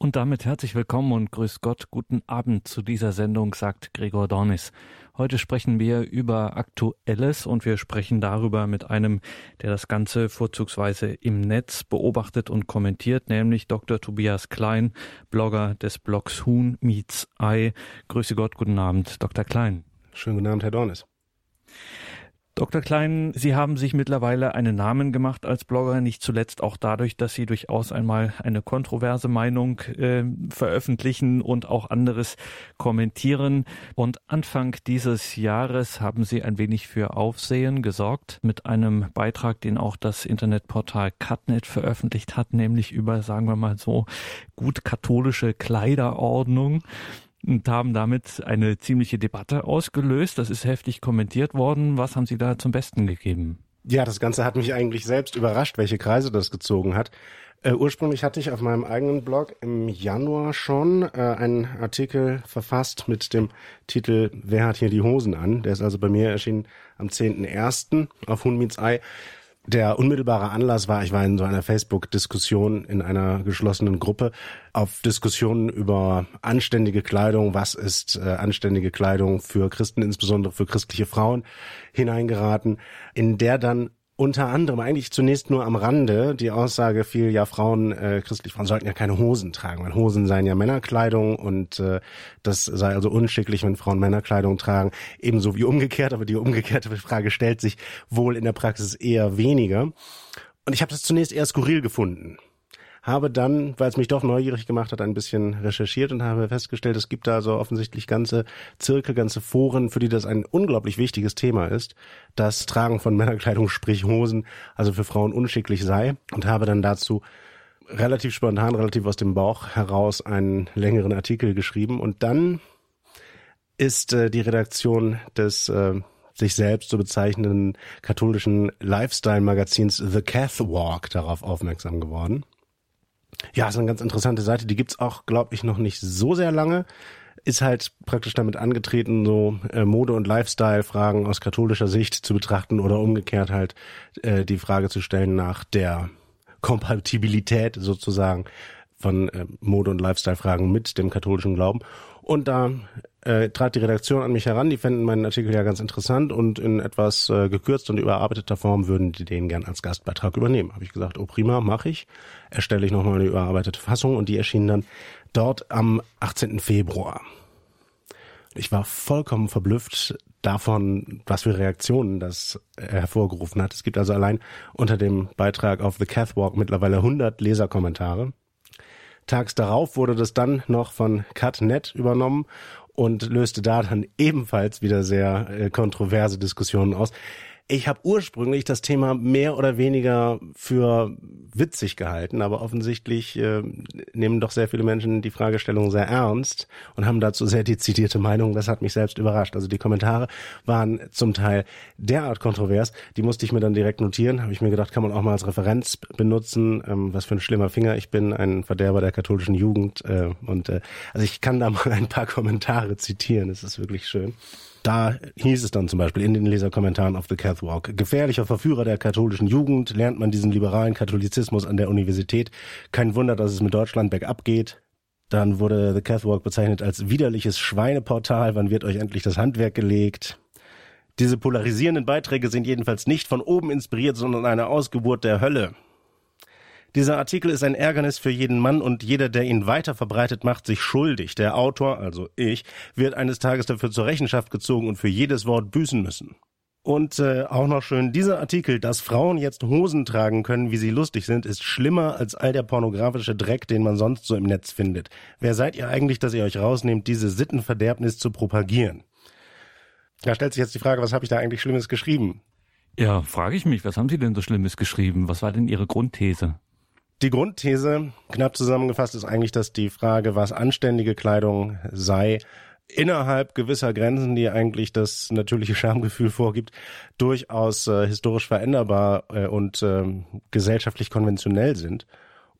Und damit herzlich willkommen und grüß Gott, guten Abend zu dieser Sendung, sagt Gregor Dornis. Heute sprechen wir über Aktuelles und wir sprechen darüber mit einem, der das Ganze vorzugsweise im Netz beobachtet und kommentiert, nämlich Dr. Tobias Klein, Blogger des Blogs Huhn Meets Ei. Grüße Gott, guten Abend, Dr. Klein. Schönen guten Abend, Herr Dornis. Dr. Klein, Sie haben sich mittlerweile einen Namen gemacht als Blogger, nicht zuletzt auch dadurch, dass Sie durchaus einmal eine kontroverse Meinung äh, veröffentlichen und auch anderes kommentieren. Und Anfang dieses Jahres haben Sie ein wenig für Aufsehen gesorgt mit einem Beitrag, den auch das Internetportal Cutnet veröffentlicht hat, nämlich über, sagen wir mal so, gut katholische Kleiderordnung und haben damit eine ziemliche Debatte ausgelöst. Das ist heftig kommentiert worden. Was haben Sie da zum Besten gegeben? Ja, das Ganze hat mich eigentlich selbst überrascht, welche Kreise das gezogen hat. Äh, ursprünglich hatte ich auf meinem eigenen Blog im Januar schon äh, einen Artikel verfasst mit dem Titel Wer hat hier die Hosen an? Der ist also bei mir erschienen am 10.01. auf Hunmiets Ei der unmittelbare Anlass war, ich war in so einer Facebook-Diskussion in einer geschlossenen Gruppe auf Diskussionen über anständige Kleidung, was ist äh, anständige Kleidung für Christen, insbesondere für christliche Frauen, hineingeraten, in der dann unter anderem eigentlich zunächst nur am Rande die Aussage fiel, ja Frauen, äh, christliche Frauen sollten ja keine Hosen tragen, weil Hosen seien ja Männerkleidung und äh, das sei also unschicklich, wenn Frauen Männerkleidung tragen, ebenso wie umgekehrt, aber die umgekehrte Frage stellt sich wohl in der Praxis eher weniger. Und ich habe das zunächst eher skurril gefunden habe dann, weil es mich doch neugierig gemacht hat, ein bisschen recherchiert und habe festgestellt, es gibt da so offensichtlich ganze Zirkel, ganze Foren, für die das ein unglaublich wichtiges Thema ist, das Tragen von Männerkleidung, sprich Hosen, also für Frauen unschicklich sei. Und habe dann dazu relativ spontan, relativ aus dem Bauch heraus einen längeren Artikel geschrieben. Und dann ist äh, die Redaktion des äh, sich selbst so bezeichnenden katholischen Lifestyle-Magazins The Catwalk darauf aufmerksam geworden. Ja, ist eine ganz interessante Seite. Die gibt's auch, glaube ich, noch nicht so sehr lange. Ist halt praktisch damit angetreten, so äh, Mode- und Lifestyle-Fragen aus katholischer Sicht zu betrachten oder umgekehrt halt äh, die Frage zu stellen nach der Kompatibilität sozusagen von äh, Mode- und Lifestyle-Fragen mit dem katholischen Glauben. Und da äh, trat die Redaktion an mich heran, die fänden meinen Artikel ja ganz interessant und in etwas äh, gekürzt und überarbeiteter Form würden die den gern als Gastbeitrag übernehmen. Habe ich gesagt, oh prima, mache ich. Erstelle ich nochmal eine überarbeitete Fassung und die erschien dann dort am 18. Februar. Ich war vollkommen verblüfft davon, was für Reaktionen das hervorgerufen hat. Es gibt also allein unter dem Beitrag auf The Catwalk mittlerweile 100 Leserkommentare. Tags darauf wurde das dann noch von CutNet übernommen und löste da dann ebenfalls wieder sehr äh, kontroverse Diskussionen aus. Ich habe ursprünglich das Thema mehr oder weniger für witzig gehalten, aber offensichtlich äh, nehmen doch sehr viele Menschen die Fragestellung sehr ernst und haben dazu sehr dezidierte Meinungen. Das hat mich selbst überrascht. Also die Kommentare waren zum Teil derart kontrovers, die musste ich mir dann direkt notieren. Habe ich mir gedacht, kann man auch mal als Referenz benutzen. Ähm, was für ein schlimmer Finger ich bin, ein Verderber der katholischen Jugend. Äh, und äh, also ich kann da mal ein paar Kommentare zitieren. Es ist wirklich schön. Da hieß es dann zum Beispiel in den Leserkommentaren auf The Catwalk, gefährlicher Verführer der katholischen Jugend, lernt man diesen liberalen Katholizismus an der Universität. Kein Wunder, dass es mit Deutschland bergab geht. Dann wurde The Catwalk bezeichnet als widerliches Schweineportal. Wann wird euch endlich das Handwerk gelegt? Diese polarisierenden Beiträge sind jedenfalls nicht von oben inspiriert, sondern eine Ausgeburt der Hölle. Dieser Artikel ist ein Ärgernis für jeden Mann und jeder, der ihn weiter verbreitet, macht sich schuldig. Der Autor, also ich, wird eines Tages dafür zur Rechenschaft gezogen und für jedes Wort büßen müssen. Und äh, auch noch schön, dieser Artikel, dass Frauen jetzt Hosen tragen können, wie sie lustig sind, ist schlimmer als all der pornografische Dreck, den man sonst so im Netz findet. Wer seid ihr eigentlich, dass ihr euch rausnehmt, diese Sittenverderbnis zu propagieren? Da stellt sich jetzt die Frage, was habe ich da eigentlich Schlimmes geschrieben? Ja, frage ich mich, was haben Sie denn so Schlimmes geschrieben? Was war denn Ihre Grundthese? Die Grundthese, knapp zusammengefasst, ist eigentlich, dass die Frage, was anständige Kleidung sei, innerhalb gewisser Grenzen, die eigentlich das natürliche Schamgefühl vorgibt, durchaus äh, historisch veränderbar äh, und äh, gesellschaftlich konventionell sind.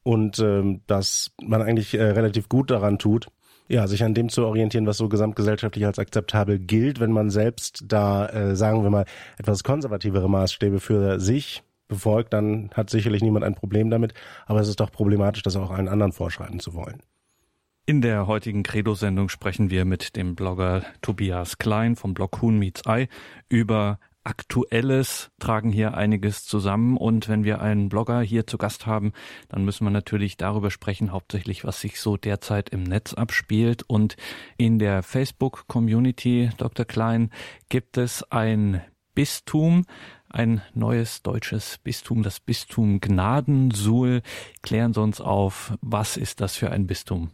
Und ähm, dass man eigentlich äh, relativ gut daran tut, ja, sich an dem zu orientieren, was so gesamtgesellschaftlich als akzeptabel gilt, wenn man selbst da, äh, sagen wir mal, etwas konservativere Maßstäbe für sich befolgt, dann hat sicherlich niemand ein Problem damit. Aber es ist doch problematisch, das auch allen anderen vorschreiben zu wollen. In der heutigen Credo-Sendung sprechen wir mit dem Blogger Tobias Klein vom Blog Huhn Meets Eye über Aktuelles, tragen hier einiges zusammen und wenn wir einen Blogger hier zu Gast haben, dann müssen wir natürlich darüber sprechen, hauptsächlich was sich so derzeit im Netz abspielt und in der Facebook-Community, Dr. Klein, gibt es ein Bistum, ein neues deutsches Bistum, das Bistum Gnadensuhl. Klären Sie uns auf, was ist das für ein Bistum?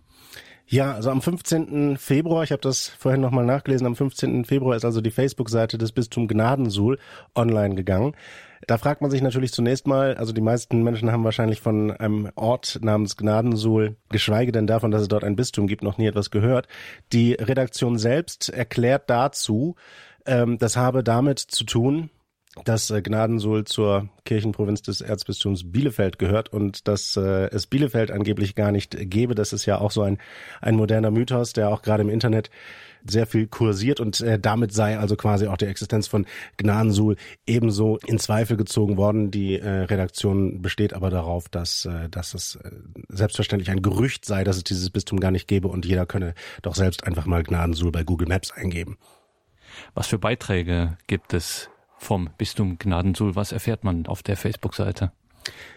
Ja, also am 15. Februar, ich habe das vorhin nochmal nachgelesen, am 15. Februar ist also die Facebook-Seite des Bistum Gnadensuhl online gegangen. Da fragt man sich natürlich zunächst mal, also die meisten Menschen haben wahrscheinlich von einem Ort namens Gnadensuhl, geschweige denn davon, dass es dort ein Bistum gibt, noch nie etwas gehört. Die Redaktion selbst erklärt dazu, ähm, das habe damit zu tun, dass äh, Gnadensuhl zur Kirchenprovinz des Erzbistums Bielefeld gehört und dass äh, es Bielefeld angeblich gar nicht gäbe. Das ist ja auch so ein, ein moderner Mythos, der auch gerade im Internet sehr viel kursiert und äh, damit sei also quasi auch die Existenz von Gnadensuhl ebenso in Zweifel gezogen worden. Die äh, Redaktion besteht aber darauf, dass, äh, dass es äh, selbstverständlich ein Gerücht sei, dass es dieses Bistum gar nicht gäbe und jeder könne doch selbst einfach mal Gnadensuhl bei Google Maps eingeben. Was für Beiträge gibt es vom Bistum Gnadensuhl. Was erfährt man auf der Facebook-Seite?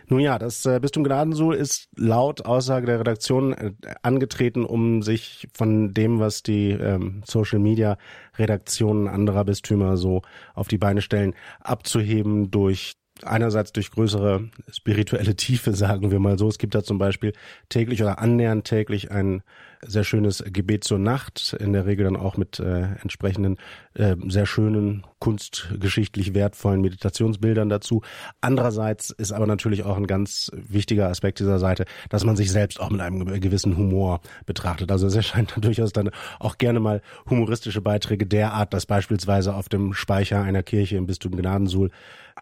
Nun ja, das äh, Bistum Gnadensuhl ist laut Aussage der Redaktion äh, angetreten, um sich von dem, was die ähm, Social Media Redaktionen anderer Bistümer so auf die Beine stellen, abzuheben durch einerseits durch größere spirituelle Tiefe, sagen wir mal so. Es gibt da zum Beispiel täglich oder annähernd täglich ein sehr schönes Gebet zur Nacht, in der Regel dann auch mit äh, entsprechenden äh, sehr schönen, kunstgeschichtlich wertvollen Meditationsbildern dazu. Andererseits ist aber natürlich auch ein ganz wichtiger Aspekt dieser Seite, dass man sich selbst auch mit einem gewissen Humor betrachtet. Also es erscheint durchaus dann auch gerne mal humoristische Beiträge der Art, dass beispielsweise auf dem Speicher einer Kirche im Bistum Gnadensuhl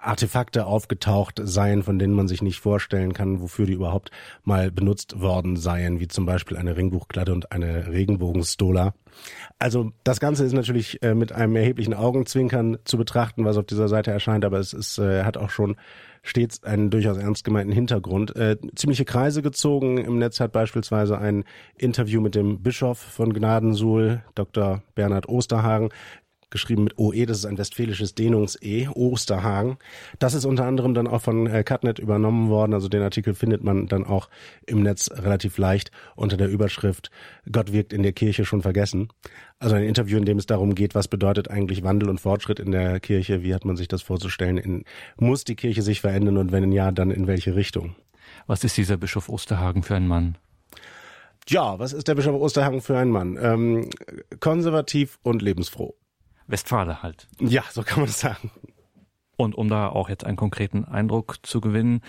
Artefakte aufgetaucht seien, von denen man sich nicht vorstellen kann, wofür die überhaupt mal benutzt worden seien, wie zum Beispiel eine Ringbuchklatte und eine Regenbogenstola. Also das Ganze ist natürlich äh, mit einem erheblichen Augenzwinkern zu betrachten, was auf dieser Seite erscheint, aber es ist, äh, hat auch schon stets einen durchaus ernst gemeinten Hintergrund. Äh, ziemliche Kreise gezogen. Im Netz hat beispielsweise ein Interview mit dem Bischof von Gnadensuhl, Dr. Bernhard Osterhagen, geschrieben mit OE, das ist ein westfälisches Dehnungs-E, Osterhagen. Das ist unter anderem dann auch von äh, Cutnet übernommen worden, also den Artikel findet man dann auch im Netz relativ leicht unter der Überschrift Gott wirkt in der Kirche schon vergessen. Also ein Interview, in dem es darum geht, was bedeutet eigentlich Wandel und Fortschritt in der Kirche, wie hat man sich das vorzustellen, in, muss die Kirche sich verändern und wenn ja, dann in welche Richtung? Was ist dieser Bischof Osterhagen für ein Mann? Ja, was ist der Bischof Osterhagen für ein Mann? Ähm, konservativ und lebensfroh. Westfale halt. Ja, so kann man es sagen. Und um da auch jetzt einen konkreten Eindruck zu gewinnen,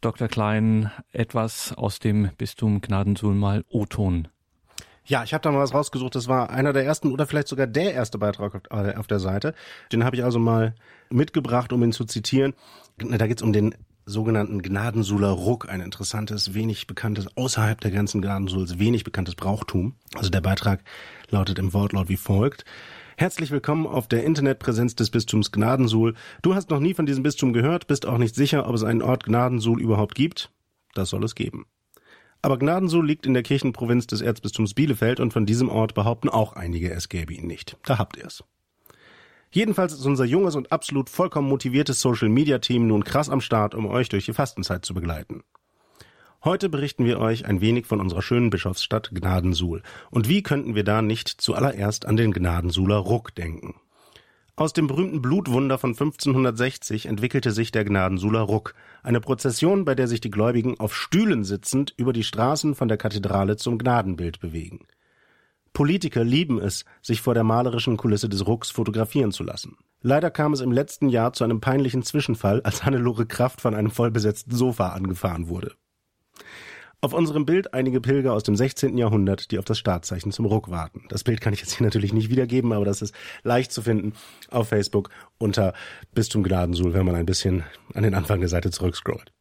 Dr. Klein, etwas aus dem Bistum Gnadensuhl mal O-Ton. Ja, ich habe da mal was rausgesucht. Das war einer der ersten oder vielleicht sogar der erste Beitrag auf der Seite. Den habe ich also mal mitgebracht, um ihn zu zitieren. Da geht's um den sogenannten Gnadensuhler Ruck, ein interessantes, wenig bekanntes, außerhalb der Grenzen Gnadensuhls wenig bekanntes Brauchtum. Also der Beitrag lautet im Wortlaut wie folgt. Herzlich willkommen auf der Internetpräsenz des Bistums Gnadensuhl. Du hast noch nie von diesem Bistum gehört, bist auch nicht sicher, ob es einen Ort Gnadensuhl überhaupt gibt? Das soll es geben. Aber Gnadensuhl liegt in der Kirchenprovinz des Erzbistums Bielefeld und von diesem Ort behaupten auch einige, es gäbe ihn nicht. Da habt ihr's. Jedenfalls ist unser junges und absolut vollkommen motiviertes Social Media Team nun krass am Start, um euch durch die Fastenzeit zu begleiten. Heute berichten wir euch ein wenig von unserer schönen Bischofsstadt Gnadensuhl. Und wie könnten wir da nicht zuallererst an den Gnadensuhler Ruck denken? Aus dem berühmten Blutwunder von 1560 entwickelte sich der Gnadensuhler Ruck, eine Prozession, bei der sich die Gläubigen auf Stühlen sitzend über die Straßen von der Kathedrale zum Gnadenbild bewegen. Politiker lieben es, sich vor der malerischen Kulisse des Rucks fotografieren zu lassen. Leider kam es im letzten Jahr zu einem peinlichen Zwischenfall, als Hannelore Kraft von einem vollbesetzten Sofa angefahren wurde. Auf unserem Bild einige Pilger aus dem 16. Jahrhundert, die auf das Startzeichen zum Ruck warten. Das Bild kann ich jetzt hier natürlich nicht wiedergeben, aber das ist leicht zu finden auf Facebook unter Bistum Gnadensuhl, wenn man ein bisschen an den Anfang der Seite zurückscrollt.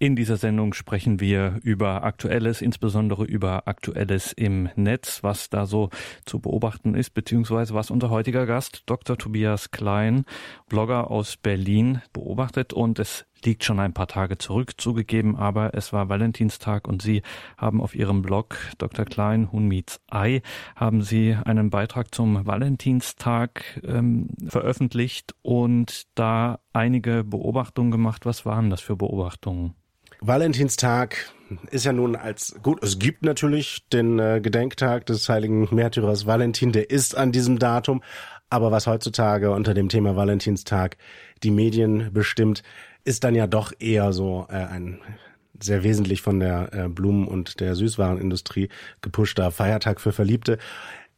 In dieser Sendung sprechen wir über Aktuelles, insbesondere über Aktuelles im Netz, was da so zu beobachten ist, beziehungsweise was unser heutiger Gast, Dr. Tobias Klein, Blogger aus Berlin, beobachtet. Und es liegt schon ein paar Tage zurück zugegeben, aber es war Valentinstag und Sie haben auf Ihrem Blog Dr. Klein, Hun meets Ei, haben Sie einen Beitrag zum Valentinstag ähm, veröffentlicht und da einige Beobachtungen gemacht. Was waren das für Beobachtungen? Valentinstag ist ja nun als gut, es gibt natürlich den äh, Gedenktag des heiligen Märtyrers Valentin, der ist an diesem Datum, aber was heutzutage unter dem Thema Valentinstag die Medien bestimmt, ist dann ja doch eher so äh, ein sehr wesentlich von der äh, Blumen- und der Süßwarenindustrie gepushter Feiertag für Verliebte.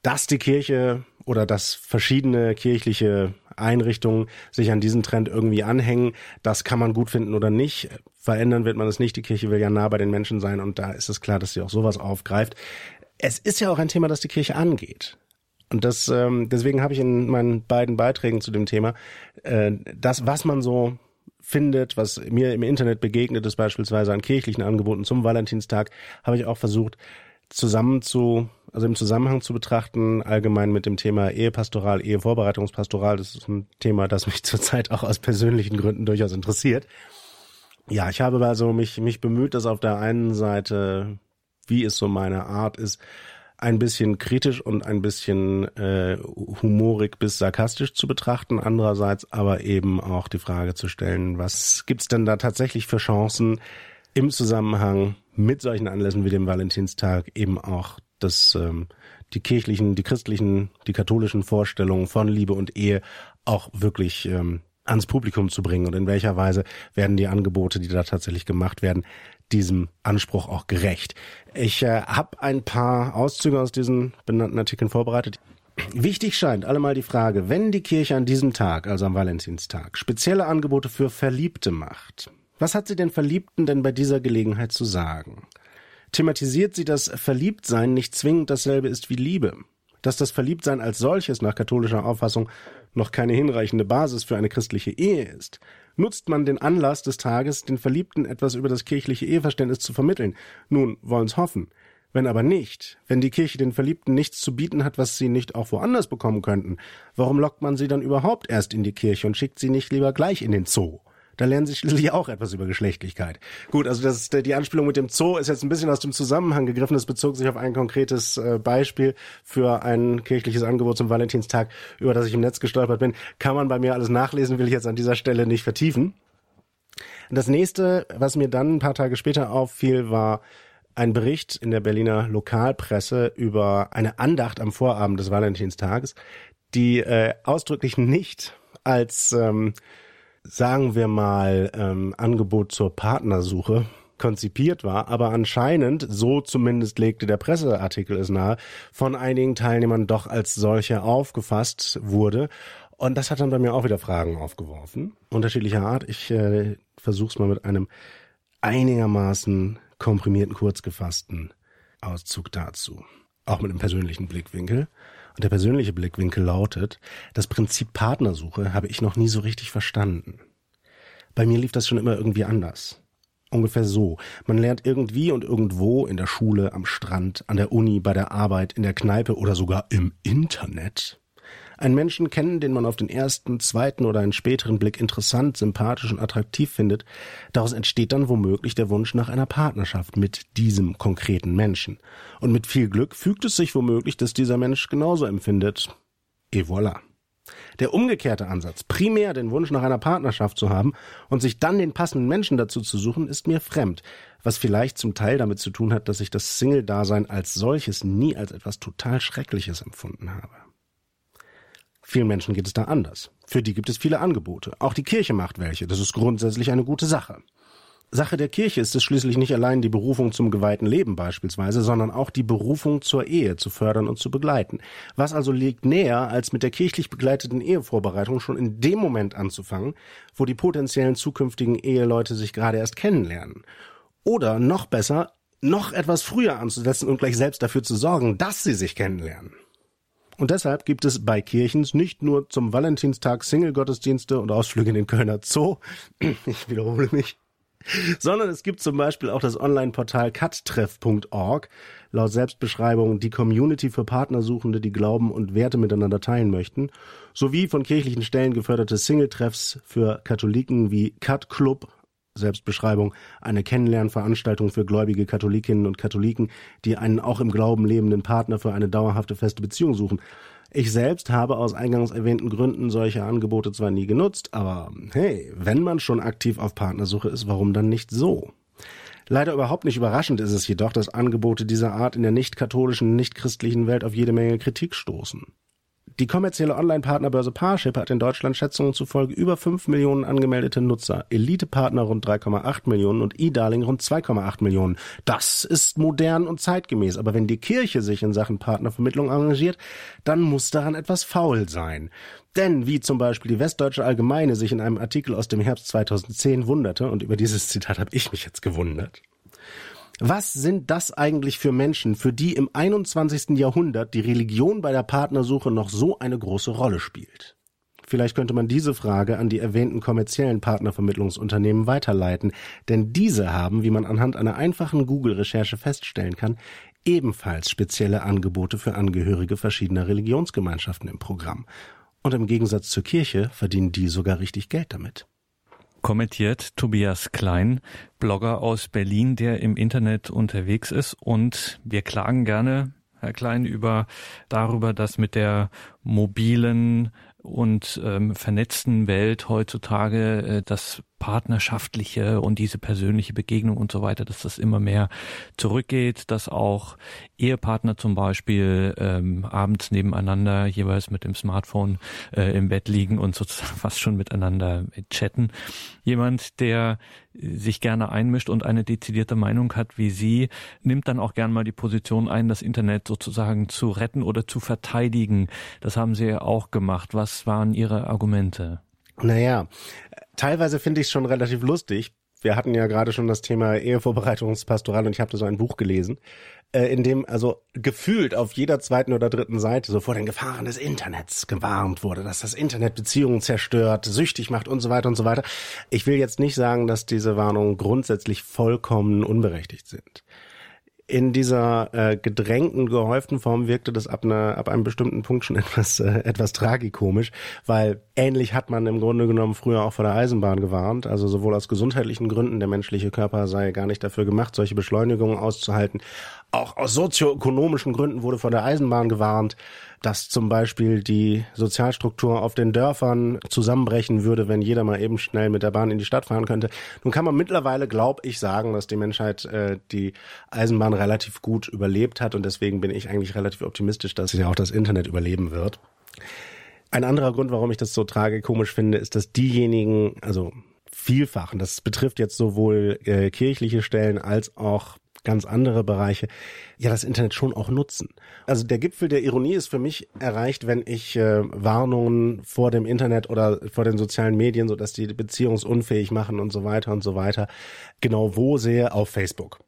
Dass die Kirche oder dass verschiedene kirchliche Einrichtungen sich an diesen Trend irgendwie anhängen, das kann man gut finden oder nicht. Verändern wird man es nicht. Die Kirche will ja nah bei den Menschen sein und da ist es klar, dass sie auch sowas aufgreift. Es ist ja auch ein Thema, das die Kirche angeht. Und das, ähm, deswegen habe ich in meinen beiden Beiträgen zu dem Thema äh, das, was man so findet, was mir im Internet begegnet ist, beispielsweise an kirchlichen Angeboten zum Valentinstag, habe ich auch versucht, zusammen zu, also im Zusammenhang zu betrachten, allgemein mit dem Thema Ehepastoral, Ehevorbereitungspastoral. Das ist ein Thema, das mich zurzeit auch aus persönlichen Gründen durchaus interessiert. Ja, ich habe also mich, mich bemüht, dass auf der einen Seite, wie es so meine Art ist, ein bisschen kritisch und ein bisschen äh, humorig bis sarkastisch zu betrachten, andererseits aber eben auch die Frage zu stellen, was gibt's denn da tatsächlich für Chancen im Zusammenhang mit solchen Anlässen wie dem Valentinstag eben auch das ähm, die kirchlichen, die christlichen, die katholischen Vorstellungen von Liebe und Ehe auch wirklich ähm, ans Publikum zu bringen und in welcher Weise werden die Angebote, die da tatsächlich gemacht werden, diesem Anspruch auch gerecht. Ich äh, habe ein paar Auszüge aus diesen benannten Artikeln vorbereitet. Wichtig scheint allemal die Frage, wenn die Kirche an diesem Tag, also am Valentinstag, spezielle Angebote für Verliebte macht, was hat sie den Verliebten denn bei dieser Gelegenheit zu sagen? Thematisiert sie, dass Verliebtsein nicht zwingend dasselbe ist wie Liebe? Dass das Verliebtsein als solches nach katholischer Auffassung noch keine hinreichende Basis für eine christliche Ehe ist, nutzt man den Anlass des Tages, den Verliebten etwas über das kirchliche Eheverständnis zu vermitteln. Nun wollen's hoffen. Wenn aber nicht, wenn die Kirche den Verliebten nichts zu bieten hat, was sie nicht auch woanders bekommen könnten, warum lockt man sie dann überhaupt erst in die Kirche und schickt sie nicht lieber gleich in den Zoo? Da lernen sie schließlich auch etwas über Geschlechtlichkeit. Gut, also das die Anspielung mit dem Zoo ist jetzt ein bisschen aus dem Zusammenhang gegriffen. Das bezog sich auf ein konkretes äh, Beispiel für ein kirchliches Angebot zum Valentinstag, über das ich im Netz gestolpert bin. Kann man bei mir alles nachlesen, will ich jetzt an dieser Stelle nicht vertiefen. Das nächste, was mir dann ein paar Tage später auffiel, war ein Bericht in der Berliner Lokalpresse über eine Andacht am Vorabend des Valentinstages, die äh, ausdrücklich nicht als ähm, sagen wir mal, ähm, Angebot zur Partnersuche konzipiert war, aber anscheinend, so zumindest legte der Presseartikel es nahe, von einigen Teilnehmern doch als solche aufgefasst wurde. Und das hat dann bei mir auch wieder Fragen aufgeworfen, unterschiedlicher Art. Ich äh, versuche es mal mit einem einigermaßen komprimierten, kurz gefassten Auszug dazu. Auch mit einem persönlichen Blickwinkel. Und der persönliche Blickwinkel lautet, das Prinzip Partnersuche habe ich noch nie so richtig verstanden. Bei mir lief das schon immer irgendwie anders. Ungefähr so. Man lernt irgendwie und irgendwo in der Schule, am Strand, an der Uni, bei der Arbeit, in der Kneipe oder sogar im Internet einen Menschen kennen, den man auf den ersten, zweiten oder einen späteren Blick interessant, sympathisch und attraktiv findet. Daraus entsteht dann womöglich der Wunsch nach einer Partnerschaft mit diesem konkreten Menschen. Und mit viel Glück fügt es sich womöglich, dass dieser Mensch genauso empfindet. Et voilà. Der umgekehrte Ansatz, primär den Wunsch nach einer Partnerschaft zu haben und sich dann den passenden Menschen dazu zu suchen, ist mir fremd, was vielleicht zum Teil damit zu tun hat, dass ich das Single-Dasein als solches nie als etwas total Schreckliches empfunden habe. Vielen Menschen geht es da anders. Für die gibt es viele Angebote. Auch die Kirche macht welche. Das ist grundsätzlich eine gute Sache. Sache der Kirche ist es schließlich nicht allein die Berufung zum geweihten Leben beispielsweise, sondern auch die Berufung zur Ehe zu fördern und zu begleiten. Was also liegt näher, als mit der kirchlich begleiteten Ehevorbereitung schon in dem Moment anzufangen, wo die potenziellen zukünftigen Eheleute sich gerade erst kennenlernen. Oder noch besser, noch etwas früher anzusetzen und gleich selbst dafür zu sorgen, dass sie sich kennenlernen. Und deshalb gibt es bei Kirchens nicht nur zum Valentinstag Single-Gottesdienste und Ausflüge in den Kölner Zoo, ich wiederhole mich, sondern es gibt zum Beispiel auch das Online-Portal cuttreff.org, laut Selbstbeschreibung die Community für Partnersuchende, die Glauben und Werte miteinander teilen möchten, sowie von kirchlichen Stellen geförderte Single-Treffs für Katholiken wie Cut Club, Selbstbeschreibung, eine Kennenlernveranstaltung für gläubige Katholikinnen und Katholiken, die einen auch im Glauben lebenden Partner für eine dauerhafte feste Beziehung suchen. Ich selbst habe aus eingangs erwähnten Gründen solche Angebote zwar nie genutzt, aber hey, wenn man schon aktiv auf Partnersuche ist, warum dann nicht so? Leider überhaupt nicht überraschend ist es jedoch, dass Angebote dieser Art in der nicht-katholischen, nicht-christlichen Welt auf jede Menge Kritik stoßen. Die kommerzielle Online-Partnerbörse Parship hat in Deutschland Schätzungen zufolge über 5 Millionen angemeldete Nutzer, Elite-Partner rund 3,8 Millionen und E-Darling rund 2,8 Millionen. Das ist modern und zeitgemäß, aber wenn die Kirche sich in Sachen Partnervermittlung engagiert, dann muss daran etwas faul sein. Denn wie zum Beispiel die Westdeutsche Allgemeine sich in einem Artikel aus dem Herbst 2010 wunderte, und über dieses Zitat habe ich mich jetzt gewundert, was sind das eigentlich für Menschen, für die im 21. Jahrhundert die Religion bei der Partnersuche noch so eine große Rolle spielt? Vielleicht könnte man diese Frage an die erwähnten kommerziellen Partnervermittlungsunternehmen weiterleiten, denn diese haben, wie man anhand einer einfachen Google-Recherche feststellen kann, ebenfalls spezielle Angebote für Angehörige verschiedener Religionsgemeinschaften im Programm. Und im Gegensatz zur Kirche verdienen die sogar richtig Geld damit kommentiert Tobias Klein, Blogger aus Berlin, der im Internet unterwegs ist. Und wir klagen gerne, Herr Klein, über darüber, dass mit der mobilen und ähm, vernetzten Welt heutzutage äh, das partnerschaftliche und diese persönliche Begegnung und so weiter, dass das immer mehr zurückgeht, dass auch Ehepartner zum Beispiel ähm, abends nebeneinander jeweils mit dem Smartphone äh, im Bett liegen und sozusagen fast schon miteinander chatten. Jemand, der sich gerne einmischt und eine dezidierte Meinung hat wie Sie, nimmt dann auch gern mal die Position ein, das Internet sozusagen zu retten oder zu verteidigen. Das haben Sie ja auch gemacht. Was waren Ihre Argumente? Naja, teilweise finde ich es schon relativ lustig. Wir hatten ja gerade schon das Thema Ehevorbereitungspastoral und ich habe da so ein Buch gelesen, äh, in dem also gefühlt auf jeder zweiten oder dritten Seite so vor den Gefahren des Internets gewarnt wurde, dass das Internet Beziehungen zerstört, süchtig macht und so weiter und so weiter. Ich will jetzt nicht sagen, dass diese Warnungen grundsätzlich vollkommen unberechtigt sind in dieser äh, gedrängten, gehäuften Form wirkte das ab, einer, ab einem bestimmten Punkt schon etwas, äh, etwas tragikomisch, weil ähnlich hat man im Grunde genommen früher auch vor der Eisenbahn gewarnt. Also sowohl aus gesundheitlichen Gründen, der menschliche Körper sei gar nicht dafür gemacht, solche Beschleunigungen auszuhalten. Auch aus sozioökonomischen Gründen wurde vor der Eisenbahn gewarnt dass zum Beispiel die Sozialstruktur auf den Dörfern zusammenbrechen würde, wenn jeder mal eben schnell mit der Bahn in die Stadt fahren könnte. Nun kann man mittlerweile, glaube ich, sagen, dass die Menschheit äh, die Eisenbahn relativ gut überlebt hat und deswegen bin ich eigentlich relativ optimistisch, dass ja auch das Internet überleben wird. Ein anderer Grund, warum ich das so tragikomisch finde, ist, dass diejenigen, also vielfach, und das betrifft jetzt sowohl äh, kirchliche Stellen als auch ganz andere Bereiche, ja das Internet schon auch nutzen. Also der Gipfel der Ironie ist für mich erreicht, wenn ich äh, Warnungen vor dem Internet oder vor den sozialen Medien, so dass die beziehungsunfähig machen und so weiter und so weiter, genau wo sehe auf Facebook.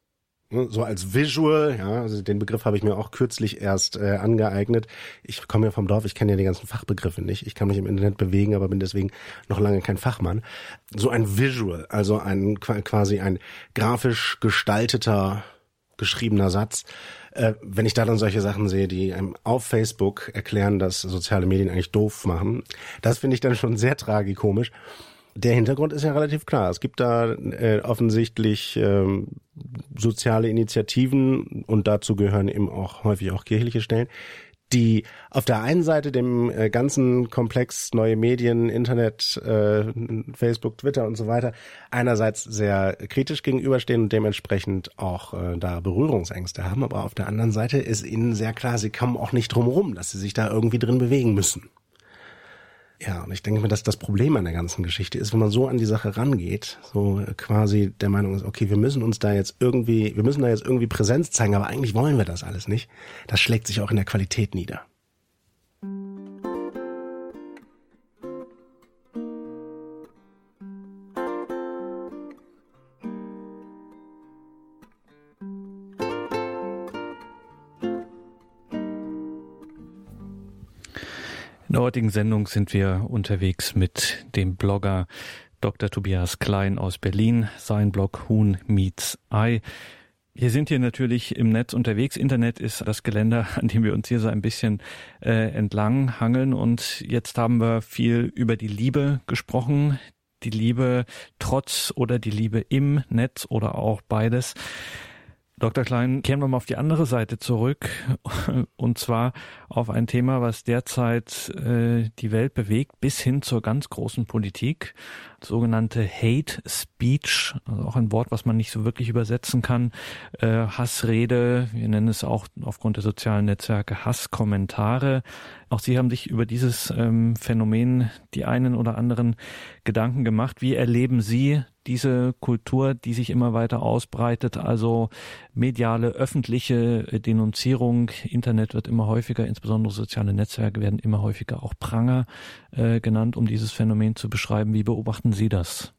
Ne, so als Visual, ja, also den Begriff habe ich mir auch kürzlich erst äh, angeeignet. Ich komme ja vom Dorf, ich kenne ja die ganzen Fachbegriffe nicht. Ich kann mich im Internet bewegen, aber bin deswegen noch lange kein Fachmann. So ein Visual, also ein quasi ein grafisch gestalteter geschriebener Satz. Äh, wenn ich da dann solche Sachen sehe, die einem auf Facebook erklären, dass soziale Medien eigentlich doof machen, das finde ich dann schon sehr tragikomisch. Der Hintergrund ist ja relativ klar. Es gibt da äh, offensichtlich ähm, soziale Initiativen und dazu gehören eben auch häufig auch kirchliche Stellen, die auf der einen Seite dem äh, ganzen Komplex neue Medien, Internet, äh, Facebook, Twitter und so weiter einerseits sehr kritisch gegenüberstehen und dementsprechend auch äh, da Berührungsängste haben, aber auf der anderen Seite ist ihnen sehr klar, sie kommen auch nicht drum rum, dass sie sich da irgendwie drin bewegen müssen. Ja, und ich denke mir, dass das Problem an der ganzen Geschichte ist, wenn man so an die Sache rangeht, so quasi der Meinung ist, okay, wir müssen uns da jetzt irgendwie, wir müssen da jetzt irgendwie Präsenz zeigen, aber eigentlich wollen wir das alles nicht. Das schlägt sich auch in der Qualität nieder. Der heutigen Sendung sind wir unterwegs mit dem Blogger Dr. Tobias Klein aus Berlin, sein Blog Huhn Meets Eye. Wir sind hier natürlich im Netz unterwegs. Internet ist das Geländer, an dem wir uns hier so ein bisschen äh, entlang hangeln. Und jetzt haben wir viel über die Liebe gesprochen. Die Liebe trotz oder die Liebe im Netz oder auch beides. Dr. Klein, kehren wir mal auf die andere Seite zurück und zwar auf ein Thema, was derzeit äh, die Welt bewegt, bis hin zur ganz großen Politik, sogenannte Hate Speech, also auch ein Wort, was man nicht so wirklich übersetzen kann, äh, Hassrede, wir nennen es auch aufgrund der sozialen Netzwerke Hasskommentare. Auch Sie haben sich über dieses ähm, Phänomen die einen oder anderen Gedanken gemacht. Wie erleben Sie diese Kultur, die sich immer weiter ausbreitet, also mediale, öffentliche Denunzierung, Internet wird immer häufiger, insbesondere soziale Netzwerke werden immer häufiger auch Pranger äh, genannt, um dieses Phänomen zu beschreiben. Wie beobachten Sie das?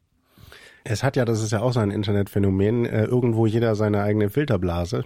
Es hat ja, das ist ja auch so ein Internetphänomen, äh, irgendwo jeder seine eigene Filterblase.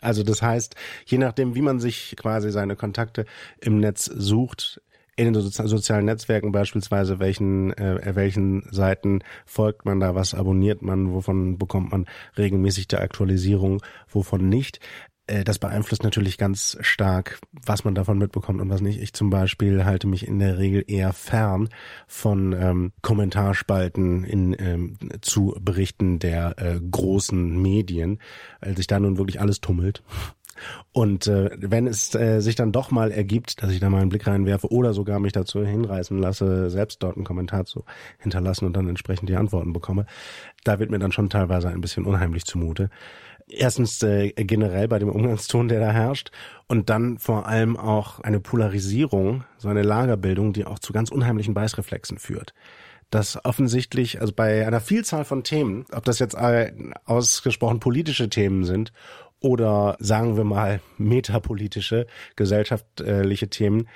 Also das heißt, je nachdem, wie man sich quasi seine Kontakte im Netz sucht, in den sozialen Netzwerken beispielsweise, welchen, äh, welchen Seiten folgt man da, was abonniert man, wovon bekommt man regelmäßig die Aktualisierung, wovon nicht. Äh, das beeinflusst natürlich ganz stark, was man davon mitbekommt und was nicht. Ich zum Beispiel halte mich in der Regel eher fern von ähm, Kommentarspalten in, ähm, zu Berichten der äh, großen Medien, weil sich da nun wirklich alles tummelt. Und äh, wenn es äh, sich dann doch mal ergibt, dass ich da mal einen Blick reinwerfe oder sogar mich dazu hinreißen lasse, selbst dort einen Kommentar zu hinterlassen und dann entsprechend die Antworten bekomme, da wird mir dann schon teilweise ein bisschen unheimlich zumute. Erstens äh, generell bei dem Umgangston, der da herrscht, und dann vor allem auch eine Polarisierung, so eine Lagerbildung, die auch zu ganz unheimlichen Beißreflexen führt dass offensichtlich, also bei einer Vielzahl von Themen, ob das jetzt ausgesprochen politische Themen sind oder sagen wir mal metapolitische, gesellschaftliche Themen.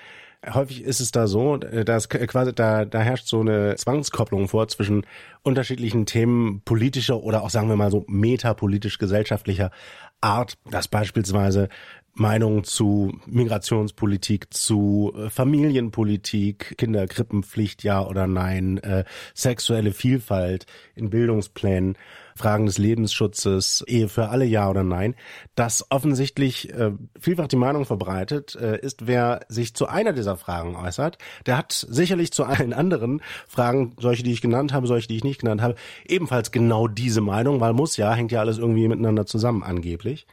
Häufig ist es da so, dass quasi da, da herrscht so eine Zwangskopplung vor zwischen unterschiedlichen Themen politischer oder auch sagen wir mal so metapolitisch gesellschaftlicher Art, dass beispielsweise Meinungen zu Migrationspolitik, zu Familienpolitik, Kinderkrippenpflicht, ja oder nein, äh, sexuelle Vielfalt in Bildungsplänen Fragen des Lebensschutzes, Ehe für alle, ja oder nein, dass offensichtlich äh, vielfach die Meinung verbreitet äh, ist, wer sich zu einer dieser Fragen äußert, der hat sicherlich zu allen anderen Fragen, solche, die ich genannt habe, solche, die ich nicht genannt habe, ebenfalls genau diese Meinung, weil muss ja, hängt ja alles irgendwie miteinander zusammen angeblich.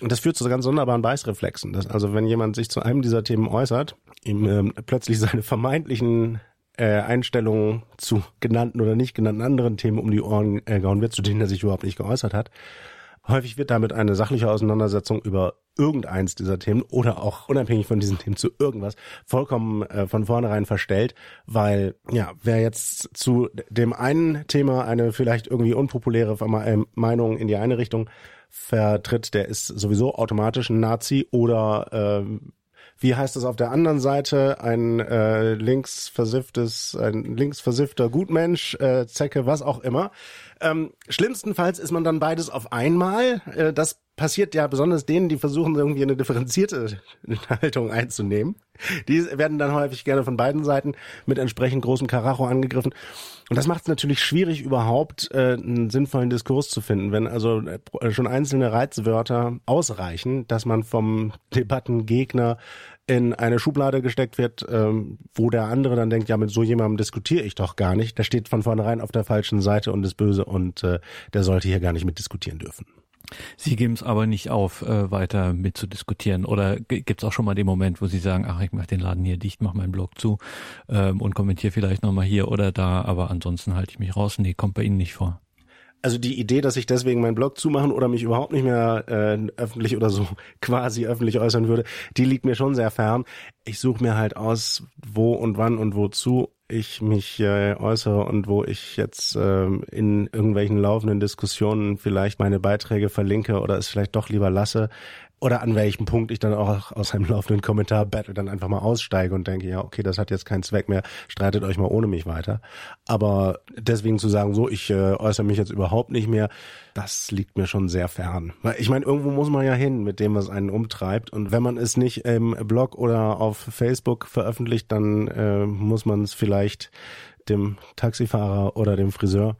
Und das führt zu ganz sonderbaren Beißreflexen. Dass also wenn jemand sich zu einem dieser Themen äußert, ihm ähm, plötzlich seine vermeintlichen äh, Einstellungen zu genannten oder nicht genannten anderen Themen um die Ohren äh, gehauen wird, zu denen er sich überhaupt nicht geäußert hat. Häufig wird damit eine sachliche Auseinandersetzung über irgendeins dieser Themen oder auch unabhängig von diesen Themen zu irgendwas vollkommen äh, von vornherein verstellt, weil ja, wer jetzt zu dem einen Thema eine vielleicht irgendwie unpopuläre äh, Meinung in die eine Richtung vertritt, der ist sowieso automatisch ein Nazi oder äh, wie heißt es auf der anderen Seite, ein äh, linksversifftes, ein linksversiffter Gutmensch, äh, Zecke, was auch immer. Ähm, schlimmstenfalls ist man dann beides auf einmal. Äh, das passiert ja besonders denen, die versuchen irgendwie eine differenzierte Haltung einzunehmen. Die werden dann häufig gerne von beiden Seiten mit entsprechend großem Karacho angegriffen. Und das macht es natürlich schwierig, überhaupt äh, einen sinnvollen Diskurs zu finden, wenn also äh, schon einzelne Reizwörter ausreichen, dass man vom Debattengegner in eine Schublade gesteckt wird, ähm, wo der andere dann denkt, ja, mit so jemandem diskutiere ich doch gar nicht. Der steht von vornherein auf der falschen Seite und ist böse und äh, der sollte hier gar nicht mitdiskutieren dürfen. Sie geben es aber nicht auf, äh, weiter mitzudiskutieren. Oder gibt es auch schon mal den Moment, wo Sie sagen, ach, ich mache den Laden hier dicht, mache meinen Blog zu ähm, und kommentiere vielleicht nochmal hier oder da, aber ansonsten halte ich mich raus. Nee, kommt bei Ihnen nicht vor also die Idee, dass ich deswegen meinen Blog zumachen oder mich überhaupt nicht mehr äh, öffentlich oder so quasi öffentlich äußern würde, die liegt mir schon sehr fern. Ich suche mir halt aus, wo und wann und wozu ich mich äh, äußere und wo ich jetzt äh, in irgendwelchen laufenden Diskussionen vielleicht meine Beiträge verlinke oder es vielleicht doch lieber lasse oder an welchem Punkt ich dann auch aus einem laufenden Kommentar Battle dann einfach mal aussteige und denke, ja, okay, das hat jetzt keinen Zweck mehr, streitet euch mal ohne mich weiter. Aber deswegen zu sagen, so, ich äh, äußere mich jetzt überhaupt nicht mehr, das liegt mir schon sehr fern. Weil ich meine, irgendwo muss man ja hin mit dem, was einen umtreibt. Und wenn man es nicht im Blog oder auf Facebook veröffentlicht, dann äh, muss man es vielleicht dem Taxifahrer oder dem Friseur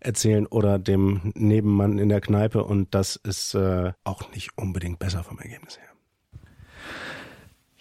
erzählen oder dem Nebenmann in der Kneipe und das ist äh, auch nicht unbedingt besser vom Ergebnis her.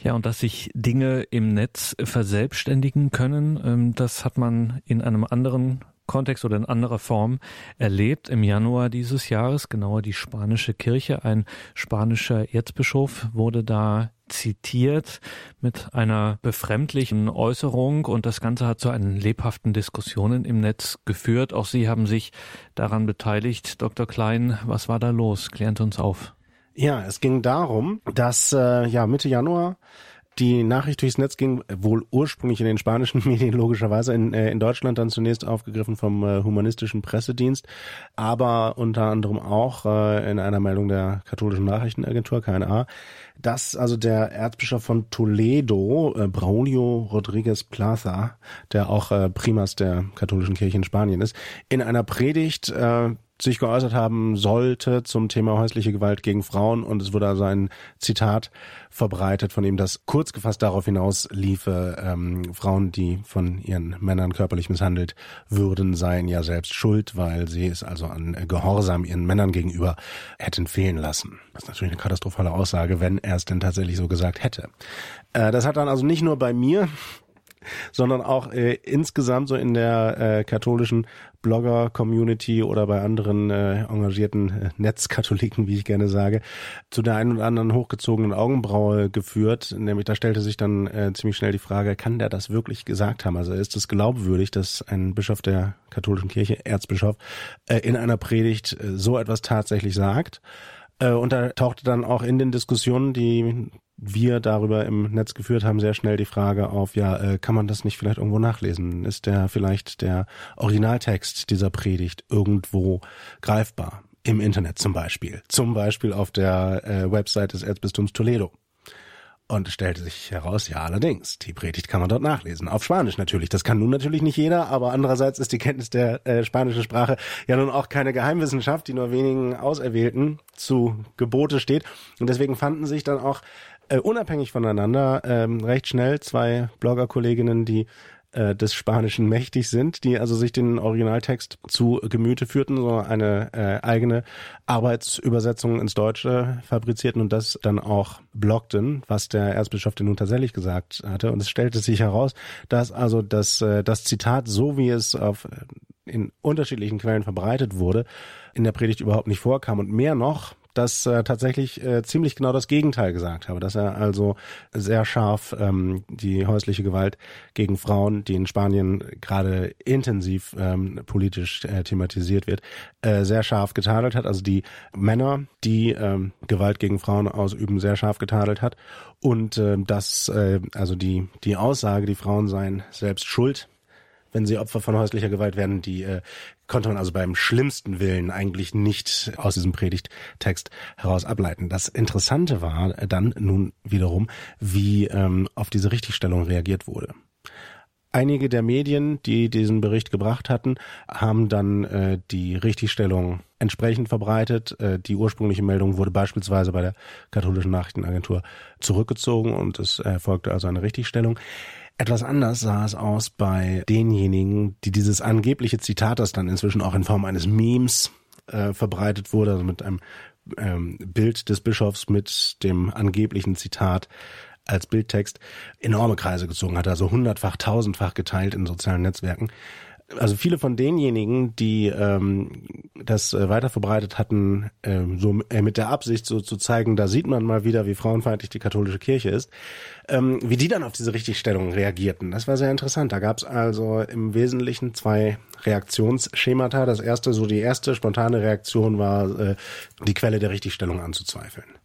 Ja, und dass sich Dinge im Netz verselbstständigen können, ähm, das hat man in einem anderen Kontext oder in anderer Form erlebt im Januar dieses Jahres, genauer die spanische Kirche. Ein spanischer Erzbischof wurde da zitiert mit einer befremdlichen Äußerung und das Ganze hat zu einen lebhaften Diskussionen im Netz geführt. Auch Sie haben sich daran beteiligt. Dr. Klein, was war da los? Klären uns auf. Ja, es ging darum, dass äh, ja Mitte Januar die Nachricht durchs Netz ging wohl ursprünglich in den spanischen Medien logischerweise in, äh, in Deutschland dann zunächst aufgegriffen vom äh, humanistischen Pressedienst, aber unter anderem auch äh, in einer Meldung der katholischen Nachrichtenagentur KNA, dass also der Erzbischof von Toledo, äh, Braulio Rodriguez Plaza, der auch äh, Primas der katholischen Kirche in Spanien ist, in einer Predigt äh, sich geäußert haben sollte zum Thema häusliche Gewalt gegen Frauen und es wurde also ein Zitat verbreitet von ihm, das kurz gefasst darauf hinaus liefe, ähm, Frauen, die von ihren Männern körperlich misshandelt würden, seien ja selbst schuld, weil sie es also an Gehorsam ihren Männern gegenüber hätten fehlen lassen. Das ist natürlich eine katastrophale Aussage, wenn er es denn tatsächlich so gesagt hätte. Äh, das hat dann also nicht nur bei mir sondern auch äh, insgesamt so in der äh, katholischen Blogger-Community oder bei anderen äh, engagierten äh, Netzkatholiken, wie ich gerne sage, zu der einen oder anderen hochgezogenen Augenbraue geführt. Nämlich da stellte sich dann äh, ziemlich schnell die Frage, kann der das wirklich gesagt haben? Also ist es glaubwürdig, dass ein Bischof der katholischen Kirche, Erzbischof, äh, in einer Predigt äh, so etwas tatsächlich sagt? Äh, und da tauchte dann auch in den Diskussionen, die wir darüber im Netz geführt haben, sehr schnell die Frage auf, ja, äh, kann man das nicht vielleicht irgendwo nachlesen? Ist der vielleicht der Originaltext dieser Predigt irgendwo greifbar? Im Internet zum Beispiel. Zum Beispiel auf der äh, Website des Erzbistums Toledo. Und es stellte sich heraus, ja allerdings, die Predigt kann man dort nachlesen. Auf Spanisch natürlich. Das kann nun natürlich nicht jeder, aber andererseits ist die Kenntnis der äh, spanischen Sprache ja nun auch keine Geheimwissenschaft, die nur wenigen Auserwählten zu Gebote steht. Und deswegen fanden sich dann auch äh, unabhängig voneinander ähm, recht schnell zwei Blogger-Kolleginnen, die äh, des Spanischen mächtig sind, die also sich den Originaltext zu Gemüte führten, so eine äh, eigene Arbeitsübersetzung ins Deutsche fabrizierten und das dann auch blockten, was der Erzbischof denn nun tatsächlich gesagt hatte. Und es stellte sich heraus, dass also das, äh, das Zitat, so wie es auf in unterschiedlichen Quellen verbreitet wurde, in der Predigt überhaupt nicht vorkam. Und mehr noch, dass äh, tatsächlich äh, ziemlich genau das Gegenteil gesagt habe, dass er also sehr scharf ähm, die häusliche Gewalt gegen Frauen, die in Spanien gerade intensiv ähm, politisch äh, thematisiert wird, äh, sehr scharf getadelt hat. Also die Männer, die ähm, Gewalt gegen Frauen ausüben, sehr scharf getadelt hat. Und äh, dass äh, also die die Aussage, die Frauen seien selbst schuld wenn sie Opfer von häuslicher Gewalt werden, die äh, konnte man also beim schlimmsten Willen eigentlich nicht aus diesem Predigttext heraus ableiten. Das Interessante war dann nun wiederum, wie ähm, auf diese Richtigstellung reagiert wurde. Einige der Medien, die diesen Bericht gebracht hatten, haben dann äh, die Richtigstellung entsprechend verbreitet. Äh, die ursprüngliche Meldung wurde beispielsweise bei der katholischen Nachrichtenagentur zurückgezogen und es erfolgte also eine Richtigstellung. Etwas anders sah es aus bei denjenigen, die dieses angebliche Zitat, das dann inzwischen auch in Form eines Memes äh, verbreitet wurde, also mit einem ähm, Bild des Bischofs mit dem angeblichen Zitat als Bildtext, enorme Kreise gezogen hat, also hundertfach, tausendfach geteilt in sozialen Netzwerken also viele von denjenigen, die ähm, das äh, weiter verbreitet hatten, ähm, so äh, mit der Absicht so zu zeigen, da sieht man mal wieder, wie frauenfeindlich die katholische Kirche ist, ähm, wie die dann auf diese Richtigstellung reagierten. Das war sehr interessant. Da gab es also im Wesentlichen zwei Reaktionsschemata. Das erste, so die erste spontane Reaktion war, äh, die Quelle der Richtigstellung anzuzweifeln.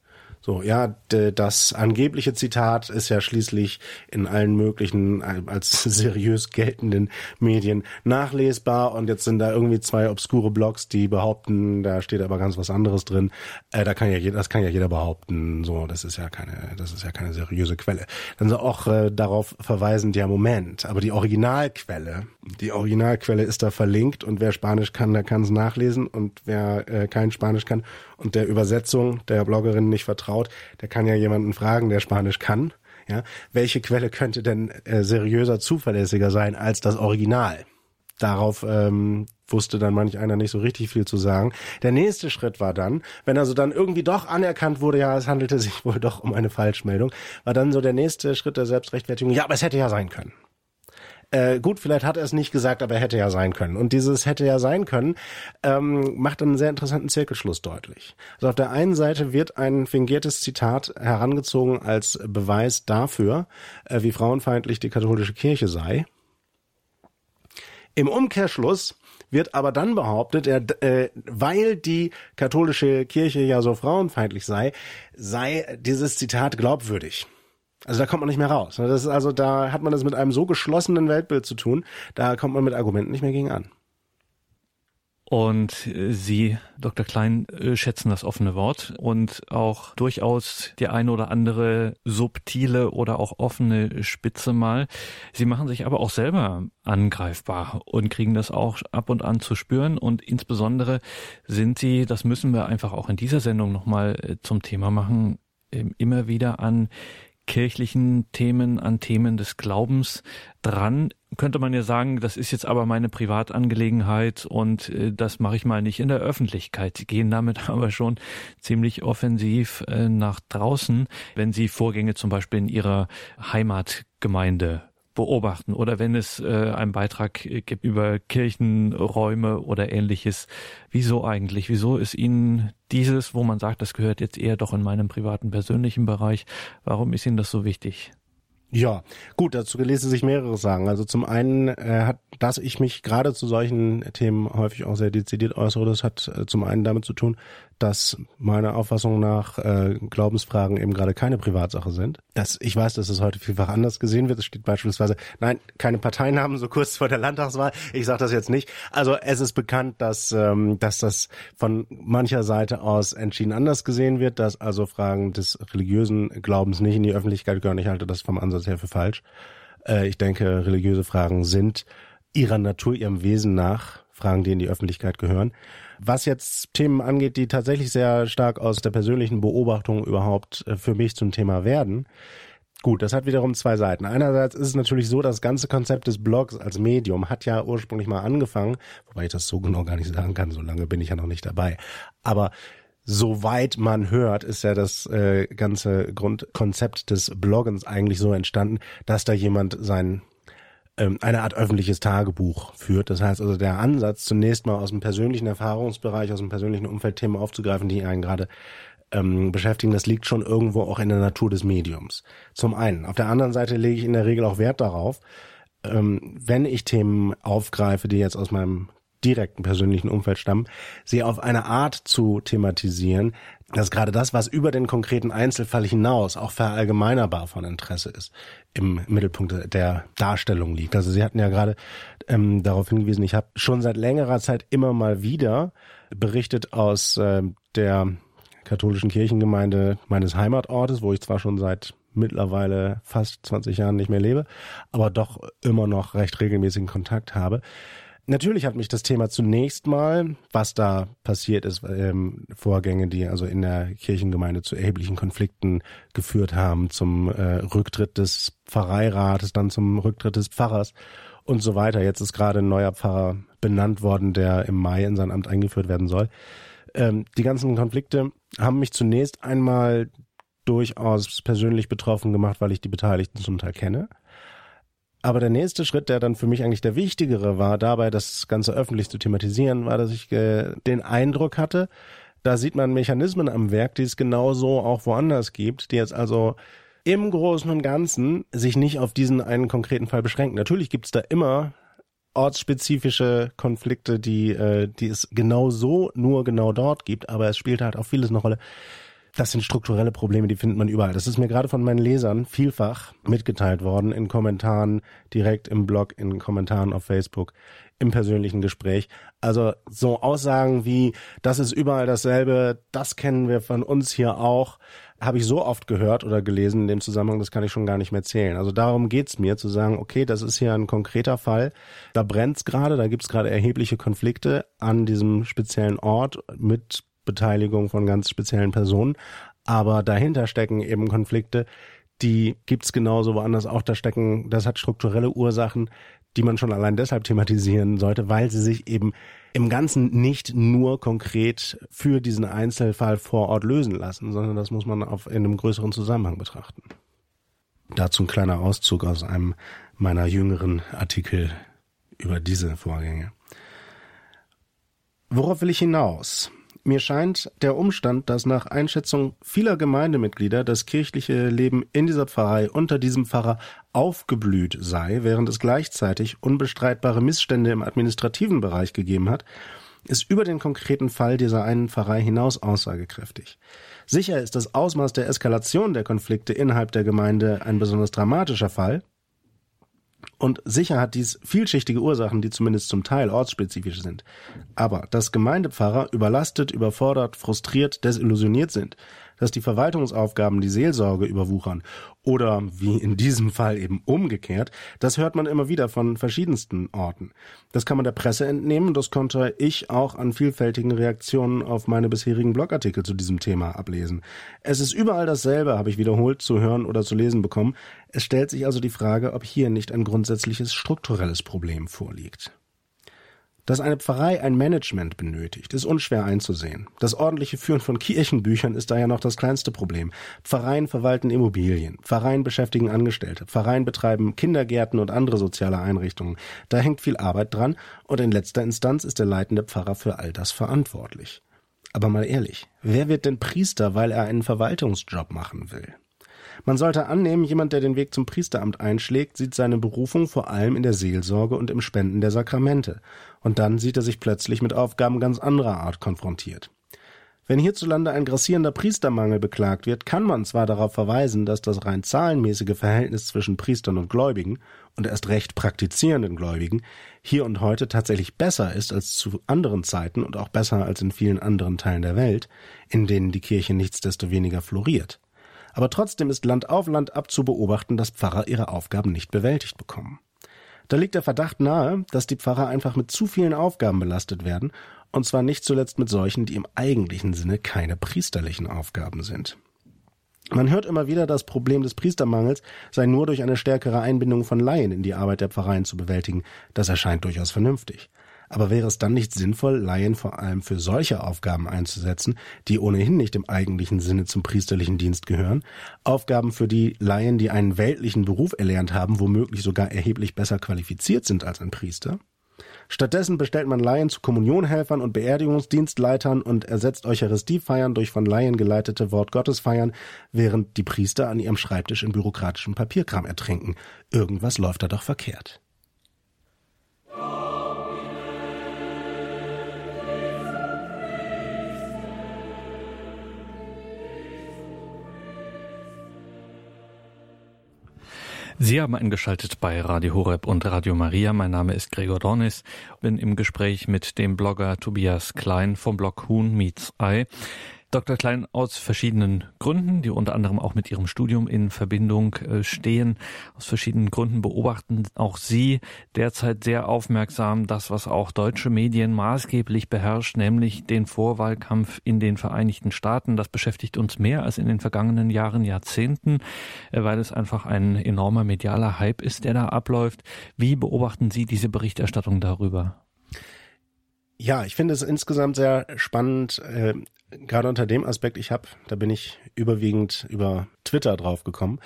So, ja, das angebliche Zitat ist ja schließlich in allen möglichen äh, als seriös geltenden Medien nachlesbar und jetzt sind da irgendwie zwei obskure Blogs, die behaupten, da steht aber ganz was anderes drin. Äh, da kann ja jeder, das kann ja jeder behaupten. So, das ist ja keine, das ist ja keine seriöse Quelle. Dann so auch äh, darauf verweisen, ja Moment, aber die Originalquelle, die Originalquelle ist da verlinkt und wer Spanisch kann, der kann es nachlesen und wer äh, kein Spanisch kann und der Übersetzung der Bloggerin nicht vertraut, der kann ja jemanden fragen, der Spanisch kann. Ja, welche Quelle könnte denn äh, seriöser, zuverlässiger sein als das Original? Darauf ähm, wusste dann manch einer nicht so richtig viel zu sagen. Der nächste Schritt war dann, wenn also dann irgendwie doch anerkannt wurde, ja, es handelte sich wohl doch um eine Falschmeldung, war dann so der nächste Schritt der Selbstrechtfertigung, ja, aber es hätte ja sein können. Äh, gut, vielleicht hat er es nicht gesagt, aber hätte ja sein können. Und dieses hätte ja sein können, ähm, macht einen sehr interessanten Zirkelschluss deutlich. Also auf der einen Seite wird ein fingiertes Zitat herangezogen als Beweis dafür, äh, wie frauenfeindlich die katholische Kirche sei. Im Umkehrschluss wird aber dann behauptet, er, äh, weil die katholische Kirche ja so frauenfeindlich sei, sei dieses Zitat glaubwürdig. Also da kommt man nicht mehr raus. Das ist also, da hat man es mit einem so geschlossenen Weltbild zu tun, da kommt man mit Argumenten nicht mehr gegen an. Und äh, Sie, Dr. Klein, äh, schätzen das offene Wort und auch durchaus die eine oder andere subtile oder auch offene Spitze mal. Sie machen sich aber auch selber angreifbar und kriegen das auch ab und an zu spüren. Und insbesondere sind Sie, das müssen wir einfach auch in dieser Sendung nochmal äh, zum Thema machen, immer wieder an kirchlichen Themen, an Themen des Glaubens dran. Könnte man ja sagen, das ist jetzt aber meine Privatangelegenheit und äh, das mache ich mal nicht in der Öffentlichkeit. Sie gehen damit aber schon ziemlich offensiv äh, nach draußen, wenn Sie Vorgänge zum Beispiel in Ihrer Heimatgemeinde beobachten oder wenn es äh, einen Beitrag äh, gibt über Kirchenräume oder ähnliches. Wieso eigentlich? Wieso ist Ihnen dieses, wo man sagt, das gehört jetzt eher doch in meinem privaten, persönlichen Bereich, warum ist Ihnen das so wichtig? Ja, gut, dazu ließe sich mehrere sagen. Also zum einen äh, hat, dass ich mich gerade zu solchen Themen häufig auch sehr dezidiert äußere, das hat äh, zum einen damit zu tun, dass meiner Auffassung nach äh, Glaubensfragen eben gerade keine Privatsache sind. Das, ich weiß, dass es heute vielfach anders gesehen wird. Es steht beispielsweise, nein, keine Parteinamen so kurz vor der Landtagswahl. Ich sage das jetzt nicht. Also es ist bekannt, dass, ähm, dass das von mancher Seite aus entschieden anders gesehen wird, dass also Fragen des religiösen Glaubens nicht in die Öffentlichkeit gehören. Ich halte das vom Ansatz her für falsch. Äh, ich denke, religiöse Fragen sind ihrer Natur, ihrem Wesen nach Fragen, die in die Öffentlichkeit gehören. Was jetzt Themen angeht, die tatsächlich sehr stark aus der persönlichen Beobachtung überhaupt äh, für mich zum Thema werden, Gut, das hat wiederum zwei Seiten. Einerseits ist es natürlich so, das ganze Konzept des Blogs als Medium hat ja ursprünglich mal angefangen, wobei ich das so genau gar nicht sagen kann, so lange bin ich ja noch nicht dabei. Aber soweit man hört, ist ja das äh, ganze Grundkonzept des Bloggens eigentlich so entstanden, dass da jemand sein ähm, eine Art öffentliches Tagebuch führt. Das heißt also der Ansatz, zunächst mal aus dem persönlichen Erfahrungsbereich, aus dem persönlichen Umfeld Themen aufzugreifen, die einen gerade ähm, beschäftigen, das liegt schon irgendwo auch in der Natur des Mediums. Zum einen. Auf der anderen Seite lege ich in der Regel auch Wert darauf, ähm, wenn ich Themen aufgreife, die jetzt aus meinem direkten persönlichen Umfeld stammen, sie auf eine Art zu thematisieren, dass gerade das, was über den konkreten Einzelfall hinaus auch verallgemeinerbar von Interesse ist, im Mittelpunkt der Darstellung liegt. Also Sie hatten ja gerade ähm, darauf hingewiesen, ich habe schon seit längerer Zeit immer mal wieder berichtet aus äh, der katholischen Kirchengemeinde meines Heimatortes, wo ich zwar schon seit mittlerweile fast 20 Jahren nicht mehr lebe, aber doch immer noch recht regelmäßigen Kontakt habe. Natürlich hat mich das Thema zunächst mal, was da passiert ist, ähm, Vorgänge, die also in der Kirchengemeinde zu erheblichen Konflikten geführt haben, zum äh, Rücktritt des Pfarreirates, dann zum Rücktritt des Pfarrers und so weiter. Jetzt ist gerade ein neuer Pfarrer benannt worden, der im Mai in sein Amt eingeführt werden soll. Ähm, die ganzen Konflikte haben mich zunächst einmal durchaus persönlich betroffen gemacht, weil ich die Beteiligten zum Teil kenne. Aber der nächste Schritt, der dann für mich eigentlich der wichtigere war, dabei das Ganze öffentlich zu thematisieren, war, dass ich äh, den Eindruck hatte, da sieht man Mechanismen am Werk, die es genauso auch woanders gibt, die jetzt also im Großen und Ganzen sich nicht auf diesen einen konkreten Fall beschränken. Natürlich gibt es da immer ortsspezifische Konflikte, die, äh, die es genau so nur genau dort gibt, aber es spielt halt auch vieles eine Rolle, das sind strukturelle Probleme, die findet man überall. Das ist mir gerade von meinen Lesern vielfach mitgeteilt worden in Kommentaren, direkt im Blog, in Kommentaren auf Facebook, im persönlichen Gespräch. Also so Aussagen wie, das ist überall dasselbe, das kennen wir von uns hier auch, habe ich so oft gehört oder gelesen in dem Zusammenhang, das kann ich schon gar nicht mehr zählen. Also darum geht's mir zu sagen, okay, das ist hier ein konkreter Fall, da brennt's gerade, da gibt's gerade erhebliche Konflikte an diesem speziellen Ort mit Beteiligung von ganz speziellen Personen. Aber dahinter stecken eben Konflikte, die gibt's genauso woanders auch. Da stecken, das hat strukturelle Ursachen, die man schon allein deshalb thematisieren sollte, weil sie sich eben im Ganzen nicht nur konkret für diesen Einzelfall vor Ort lösen lassen, sondern das muss man auf, in einem größeren Zusammenhang betrachten. Dazu ein kleiner Auszug aus einem meiner jüngeren Artikel über diese Vorgänge. Worauf will ich hinaus? Mir scheint der Umstand, dass nach Einschätzung vieler Gemeindemitglieder das kirchliche Leben in dieser Pfarrei unter diesem Pfarrer aufgeblüht sei, während es gleichzeitig unbestreitbare Missstände im administrativen Bereich gegeben hat, ist über den konkreten Fall dieser einen Pfarrei hinaus aussagekräftig. Sicher ist das Ausmaß der Eskalation der Konflikte innerhalb der Gemeinde ein besonders dramatischer Fall, und sicher hat dies vielschichtige Ursachen, die zumindest zum Teil ortsspezifisch sind. Aber dass Gemeindepfarrer überlastet, überfordert, frustriert, desillusioniert sind, dass die Verwaltungsaufgaben die Seelsorge überwuchern oder wie in diesem Fall eben umgekehrt, das hört man immer wieder von verschiedensten Orten. Das kann man der Presse entnehmen, das konnte ich auch an vielfältigen Reaktionen auf meine bisherigen Blogartikel zu diesem Thema ablesen. Es ist überall dasselbe, habe ich wiederholt zu hören oder zu lesen bekommen. Es stellt sich also die Frage, ob hier nicht ein grundsätzliches strukturelles Problem vorliegt. Dass eine Pfarrei ein Management benötigt, ist unschwer einzusehen. Das ordentliche Führen von Kirchenbüchern ist daher noch das kleinste Problem. Pfarreien verwalten Immobilien, Pfarreien beschäftigen Angestellte, Pfarreien betreiben Kindergärten und andere soziale Einrichtungen. Da hängt viel Arbeit dran und in letzter Instanz ist der leitende Pfarrer für all das verantwortlich. Aber mal ehrlich, wer wird denn Priester, weil er einen Verwaltungsjob machen will? Man sollte annehmen, jemand, der den Weg zum Priesteramt einschlägt, sieht seine Berufung vor allem in der Seelsorge und im Spenden der Sakramente. Und dann sieht er sich plötzlich mit Aufgaben ganz anderer Art konfrontiert. Wenn hierzulande ein grassierender Priestermangel beklagt wird, kann man zwar darauf verweisen, dass das rein zahlenmäßige Verhältnis zwischen Priestern und Gläubigen und erst recht praktizierenden Gläubigen hier und heute tatsächlich besser ist als zu anderen Zeiten und auch besser als in vielen anderen Teilen der Welt, in denen die Kirche nichtsdestoweniger floriert. Aber trotzdem ist Land auf Land ab zu beobachten, dass Pfarrer ihre Aufgaben nicht bewältigt bekommen. Da liegt der Verdacht nahe, dass die Pfarrer einfach mit zu vielen Aufgaben belastet werden, und zwar nicht zuletzt mit solchen, die im eigentlichen Sinne keine priesterlichen Aufgaben sind. Man hört immer wieder, das Problem des Priestermangels sei nur durch eine stärkere Einbindung von Laien in die Arbeit der Pfarreien zu bewältigen. Das erscheint durchaus vernünftig. Aber wäre es dann nicht sinnvoll, Laien vor allem für solche Aufgaben einzusetzen, die ohnehin nicht im eigentlichen Sinne zum priesterlichen Dienst gehören? Aufgaben, für die Laien, die einen weltlichen Beruf erlernt haben, womöglich sogar erheblich besser qualifiziert sind als ein Priester? Stattdessen bestellt man Laien zu Kommunionhelfern und Beerdigungsdienstleitern und ersetzt Eucharistiefeiern durch von Laien geleitete Wortgottesfeiern, während die Priester an ihrem Schreibtisch in bürokratischem Papierkram ertrinken. Irgendwas läuft da doch verkehrt. Sie haben eingeschaltet bei Radio Horeb und Radio Maria. Mein Name ist Gregor Dornis. Bin im Gespräch mit dem Blogger Tobias Klein vom Blog Huhn Meets Eye. Dr. Klein aus verschiedenen Gründen, die unter anderem auch mit Ihrem Studium in Verbindung äh, stehen. Aus verschiedenen Gründen beobachten auch Sie derzeit sehr aufmerksam das, was auch deutsche Medien maßgeblich beherrscht, nämlich den Vorwahlkampf in den Vereinigten Staaten. Das beschäftigt uns mehr als in den vergangenen Jahren, Jahrzehnten, äh, weil es einfach ein enormer medialer Hype ist, der da abläuft. Wie beobachten Sie diese Berichterstattung darüber? Ja, ich finde es insgesamt sehr spannend, äh, gerade unter dem Aspekt, ich habe, da bin ich überwiegend über Twitter drauf gekommen.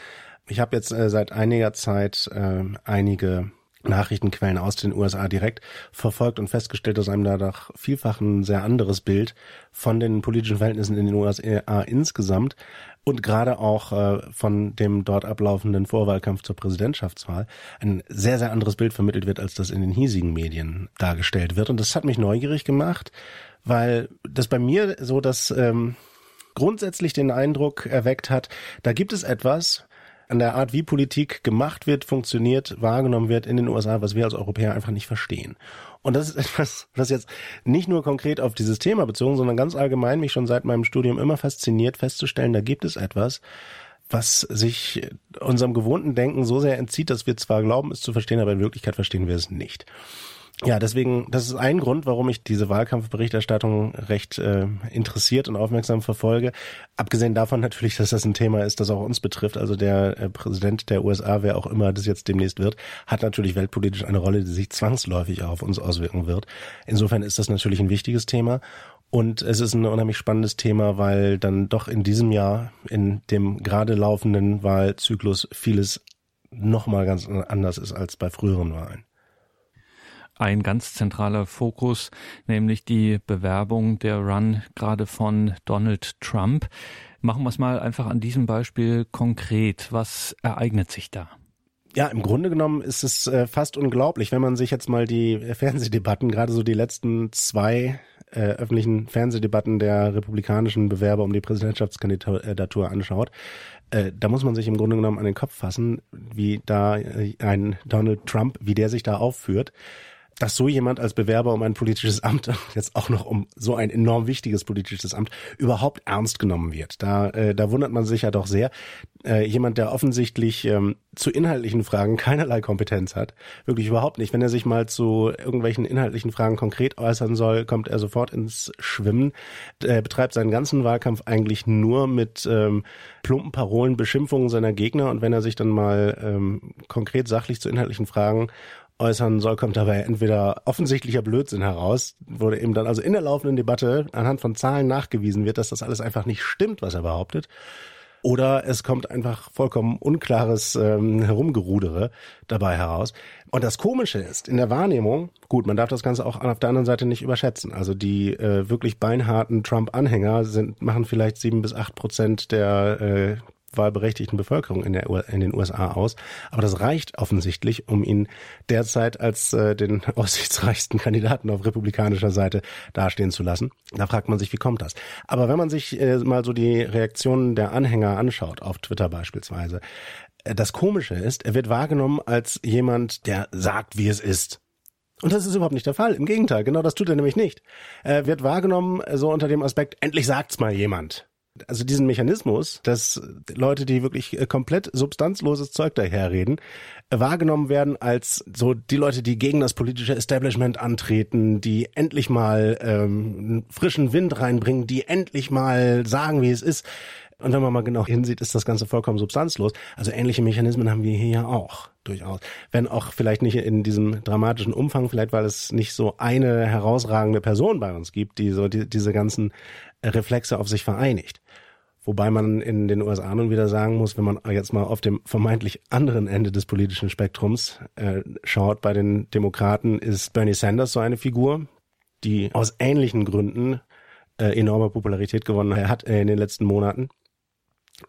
Ich habe jetzt äh, seit einiger Zeit äh, einige Nachrichtenquellen aus den USA direkt verfolgt und festgestellt, dass einem da doch vielfach ein sehr anderes Bild von den politischen Verhältnissen in den USA insgesamt und gerade auch äh, von dem dort ablaufenden Vorwahlkampf zur Präsidentschaftswahl ein sehr, sehr anderes Bild vermittelt wird, als das in den hiesigen Medien dargestellt wird. Und das hat mich neugierig gemacht, weil das bei mir so das ähm, grundsätzlich den Eindruck erweckt hat, da gibt es etwas an der Art, wie Politik gemacht wird, funktioniert, wahrgenommen wird in den USA, was wir als Europäer einfach nicht verstehen. Und das ist etwas, was jetzt nicht nur konkret auf dieses Thema bezogen, sondern ganz allgemein mich schon seit meinem Studium immer fasziniert, festzustellen, da gibt es etwas, was sich unserem gewohnten Denken so sehr entzieht, dass wir zwar glauben, es zu verstehen, aber in Wirklichkeit verstehen wir es nicht. Ja, deswegen, das ist ein Grund, warum ich diese Wahlkampfberichterstattung recht äh, interessiert und aufmerksam verfolge. Abgesehen davon natürlich, dass das ein Thema ist, das auch uns betrifft. Also der äh, Präsident der USA, wer auch immer das jetzt demnächst wird, hat natürlich weltpolitisch eine Rolle, die sich zwangsläufig auf uns auswirken wird. Insofern ist das natürlich ein wichtiges Thema. Und es ist ein unheimlich spannendes Thema, weil dann doch in diesem Jahr, in dem gerade laufenden Wahlzyklus, vieles nochmal ganz anders ist als bei früheren Wahlen ein ganz zentraler Fokus, nämlich die Bewerbung der Run gerade von Donald Trump. Machen wir es mal einfach an diesem Beispiel konkret. Was ereignet sich da? Ja, im Grunde genommen ist es äh, fast unglaublich, wenn man sich jetzt mal die Fernsehdebatten, gerade so die letzten zwei äh, öffentlichen Fernsehdebatten der republikanischen Bewerber um die Präsidentschaftskandidatur anschaut. Äh, da muss man sich im Grunde genommen an den Kopf fassen, wie da äh, ein Donald Trump, wie der sich da aufführt dass so jemand als Bewerber um ein politisches Amt, jetzt auch noch um so ein enorm wichtiges politisches Amt, überhaupt ernst genommen wird. Da, äh, da wundert man sich ja doch sehr. Äh, jemand, der offensichtlich ähm, zu inhaltlichen Fragen keinerlei Kompetenz hat, wirklich überhaupt nicht. Wenn er sich mal zu irgendwelchen inhaltlichen Fragen konkret äußern soll, kommt er sofort ins Schwimmen. Er betreibt seinen ganzen Wahlkampf eigentlich nur mit ähm, plumpen Parolen, Beschimpfungen seiner Gegner und wenn er sich dann mal ähm, konkret sachlich zu inhaltlichen Fragen äußern soll, kommt dabei entweder offensichtlicher Blödsinn heraus, wurde eben dann also in der laufenden Debatte anhand von Zahlen nachgewiesen wird, dass das alles einfach nicht stimmt, was er behauptet. Oder es kommt einfach vollkommen unklares ähm, Herumgerudere dabei heraus. Und das Komische ist, in der Wahrnehmung, gut, man darf das Ganze auch auf der anderen Seite nicht überschätzen. Also die äh, wirklich beinharten Trump-Anhänger sind, machen vielleicht sieben bis acht Prozent der äh, wahlberechtigten Bevölkerung in, der, in den USA aus. Aber das reicht offensichtlich, um ihn derzeit als äh, den aussichtsreichsten Kandidaten auf republikanischer Seite dastehen zu lassen. Da fragt man sich, wie kommt das? Aber wenn man sich äh, mal so die Reaktionen der Anhänger anschaut, auf Twitter beispielsweise, äh, das Komische ist, er wird wahrgenommen als jemand, der sagt, wie es ist. Und das ist überhaupt nicht der Fall. Im Gegenteil, genau das tut er nämlich nicht. Er wird wahrgenommen so unter dem Aspekt, endlich sagt's mal jemand also diesen Mechanismus, dass Leute, die wirklich äh, komplett substanzloses Zeug daherreden, wahrgenommen werden als so die Leute, die gegen das politische Establishment antreten, die endlich mal ähm, frischen Wind reinbringen, die endlich mal sagen, wie es ist. Und wenn man mal genau hinsieht, ist das Ganze vollkommen substanzlos. Also ähnliche Mechanismen haben wir hier ja auch durchaus. Wenn auch vielleicht nicht in diesem dramatischen Umfang, vielleicht weil es nicht so eine herausragende Person bei uns gibt, die so die, diese ganzen Reflexe auf sich vereinigt. Wobei man in den USA nun wieder sagen muss, wenn man jetzt mal auf dem vermeintlich anderen Ende des politischen Spektrums äh, schaut, bei den Demokraten ist Bernie Sanders so eine Figur, die aus ähnlichen Gründen äh, enorme Popularität gewonnen hat äh, in den letzten Monaten.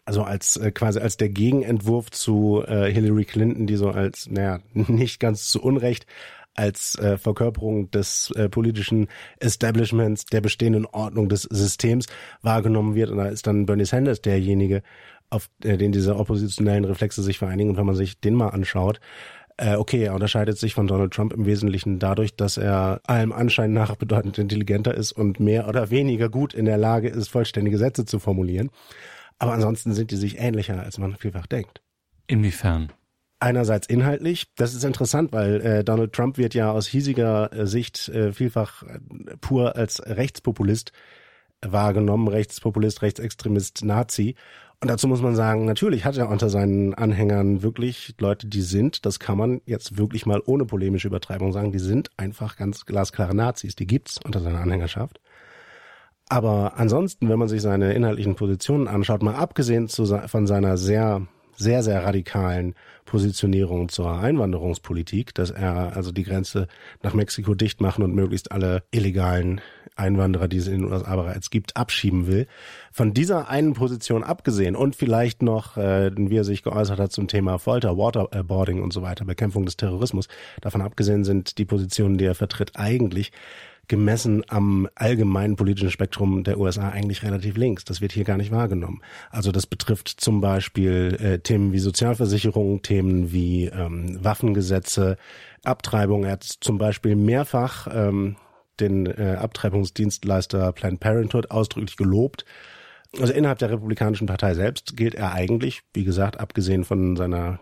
Also als äh, quasi als der Gegenentwurf zu äh, Hillary Clinton, die so als, naja, nicht ganz zu Unrecht als äh, Verkörperung des äh, politischen Establishments, der bestehenden Ordnung des Systems wahrgenommen wird. Und da ist dann Bernie Sanders derjenige, auf äh, den diese oppositionellen Reflexe sich vereinigen. Und wenn man sich den mal anschaut, äh, okay, er unterscheidet sich von Donald Trump im Wesentlichen dadurch, dass er allem Anschein nach bedeutend intelligenter ist und mehr oder weniger gut in der Lage ist, vollständige Sätze zu formulieren. Aber ansonsten sind die sich ähnlicher, als man vielfach denkt. Inwiefern? Einerseits inhaltlich, das ist interessant, weil äh, Donald Trump wird ja aus hiesiger äh, Sicht äh, vielfach äh, pur als Rechtspopulist wahrgenommen, Rechtspopulist, Rechtsextremist, Nazi. Und dazu muss man sagen, natürlich hat er unter seinen Anhängern wirklich Leute, die sind, das kann man jetzt wirklich mal ohne polemische Übertreibung sagen, die sind einfach ganz glasklare Nazis, die gibt's unter seiner Anhängerschaft. Aber ansonsten, wenn man sich seine inhaltlichen Positionen anschaut, mal abgesehen von seiner sehr sehr, sehr radikalen Positionierung zur Einwanderungspolitik, dass er also die Grenze nach Mexiko dicht machen und möglichst alle illegalen Einwanderer, die es in den USA bereits gibt, abschieben will. Von dieser einen Position abgesehen und vielleicht noch, äh, wie er sich geäußert hat zum Thema Folter, Waterboarding und so weiter, Bekämpfung des Terrorismus, davon abgesehen sind die Positionen, die er vertritt, eigentlich gemessen am allgemeinen politischen Spektrum der USA eigentlich relativ links. Das wird hier gar nicht wahrgenommen. Also das betrifft zum Beispiel äh, Themen wie Sozialversicherung, Themen wie ähm, Waffengesetze, Abtreibung. Er hat zum Beispiel mehrfach ähm, den äh, Abtreibungsdienstleister Planned Parenthood ausdrücklich gelobt. Also innerhalb der Republikanischen Partei selbst gilt er eigentlich, wie gesagt, abgesehen von seiner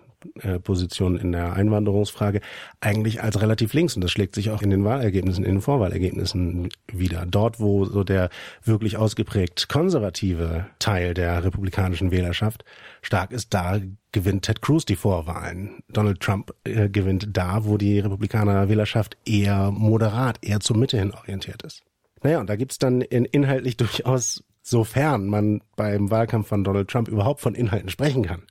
Position in der Einwanderungsfrage eigentlich als relativ links und das schlägt sich auch in den Wahlergebnissen, in den Vorwahlergebnissen wieder. Dort, wo so der wirklich ausgeprägt konservative Teil der republikanischen Wählerschaft stark ist, da gewinnt Ted Cruz die Vorwahlen. Donald Trump äh, gewinnt da, wo die Republikaner Wählerschaft eher moderat, eher zur Mitte hin orientiert ist. Naja, und da gibt's dann in, inhaltlich durchaus, sofern man beim Wahlkampf von Donald Trump überhaupt von Inhalten sprechen kann.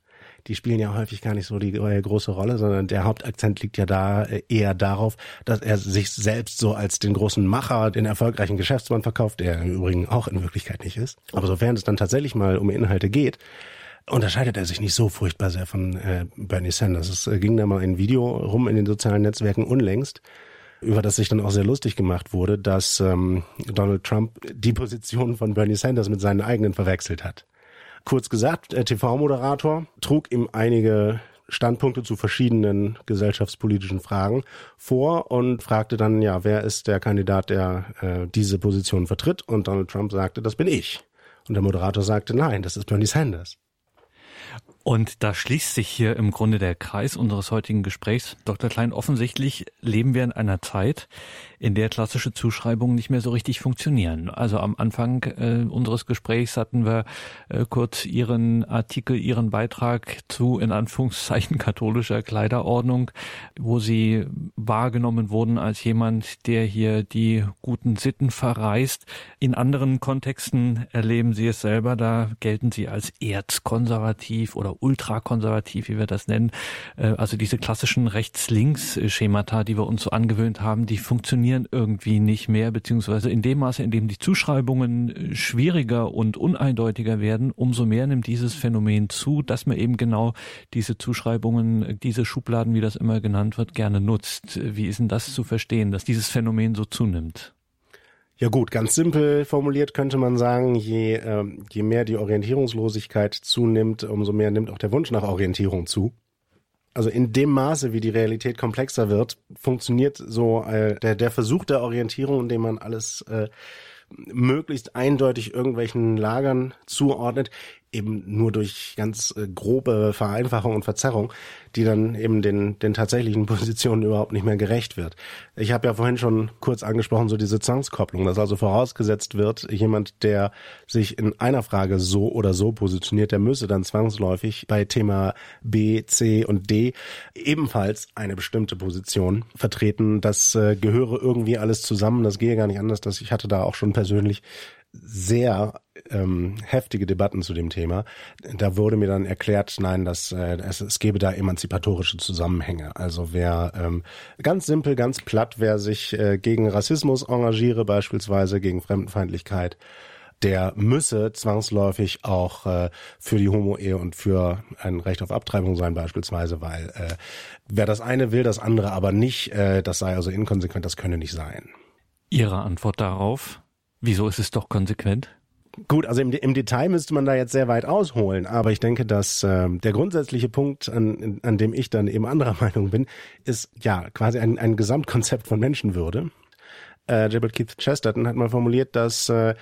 Die spielen ja häufig gar nicht so die große Rolle, sondern der Hauptakzent liegt ja da äh, eher darauf, dass er sich selbst so als den großen Macher, den erfolgreichen Geschäftsmann verkauft, der im Übrigen auch in Wirklichkeit nicht ist. Aber sofern es dann tatsächlich mal um Inhalte geht, unterscheidet er sich nicht so furchtbar sehr von äh, Bernie Sanders. Es äh, ging da mal ein Video rum in den sozialen Netzwerken unlängst, über das sich dann auch sehr lustig gemacht wurde, dass ähm, Donald Trump die Position von Bernie Sanders mit seinen eigenen verwechselt hat. Kurz gesagt, der TV-Moderator trug ihm einige Standpunkte zu verschiedenen gesellschaftspolitischen Fragen vor und fragte dann, ja, wer ist der Kandidat, der äh, diese Position vertritt? Und Donald Trump sagte, das bin ich. Und der Moderator sagte, nein, das ist Bernie Sanders. Und da schließt sich hier im Grunde der Kreis unseres heutigen Gesprächs. Dr. Klein, offensichtlich leben wir in einer Zeit, in der klassische Zuschreibungen nicht mehr so richtig funktionieren. Also am Anfang äh, unseres Gesprächs hatten wir äh, kurz Ihren Artikel, Ihren Beitrag zu, in Anführungszeichen, katholischer Kleiderordnung, wo Sie wahrgenommen wurden als jemand, der hier die guten Sitten verreist. In anderen Kontexten erleben Sie es selber, da gelten Sie als erzkonservativ oder ultrakonservativ, wie wir das nennen. Äh, also diese klassischen Rechts-Links-Schemata, die wir uns so angewöhnt haben, die funktionieren irgendwie nicht mehr, beziehungsweise in dem Maße, in dem die Zuschreibungen äh, schwieriger und uneindeutiger werden, umso mehr nimmt dieses Phänomen zu, dass man eben genau diese Zuschreibungen, diese Schubladen, wie das immer genannt wird, gerne nutzt. Wie ist denn das zu verstehen, dass dieses Phänomen so zunimmt? Ja gut, ganz simpel formuliert könnte man sagen, je, äh, je mehr die Orientierungslosigkeit zunimmt, umso mehr nimmt auch der Wunsch nach Orientierung zu. Also in dem Maße, wie die Realität komplexer wird, funktioniert so äh, der, der Versuch der Orientierung, indem man alles äh, möglichst eindeutig irgendwelchen Lagern zuordnet, eben nur durch ganz äh, grobe Vereinfachung und Verzerrung, die dann eben den, den tatsächlichen Positionen überhaupt nicht mehr gerecht wird. Ich habe ja vorhin schon kurz angesprochen, so diese Zwangskopplung, dass also vorausgesetzt wird, jemand, der sich in einer Frage so oder so positioniert, der müsse dann zwangsläufig bei Thema B, C und D ebenfalls eine bestimmte Position vertreten. Das äh, gehöre irgendwie alles zusammen, das gehe gar nicht anders. Dass ich hatte da auch schon persönlich sehr ähm, heftige Debatten zu dem Thema. Da wurde mir dann erklärt, nein, dass äh, es, es gäbe da emanzipatorische Zusammenhänge. Also wer ähm, ganz simpel, ganz platt, wer sich äh, gegen Rassismus engagiere, beispielsweise gegen Fremdenfeindlichkeit, der müsse zwangsläufig auch äh, für die Homo-Ehe und für ein Recht auf Abtreibung sein beispielsweise, weil äh, wer das eine will, das andere aber nicht, äh, das sei also inkonsequent, das könne nicht sein. Ihre Antwort darauf? Wieso ist es doch konsequent? Gut, also im, im, Detail müsste man da jetzt sehr weit ausholen, aber ich denke, dass äh, der grundsätzliche Punkt, an, an dem ich dann eben anderer Meinung bin, ist ja quasi ein, ein Gesamtkonzept von Menschenwürde. Äh, Gilbert Keith Chesterton hat mal formuliert, dass äh,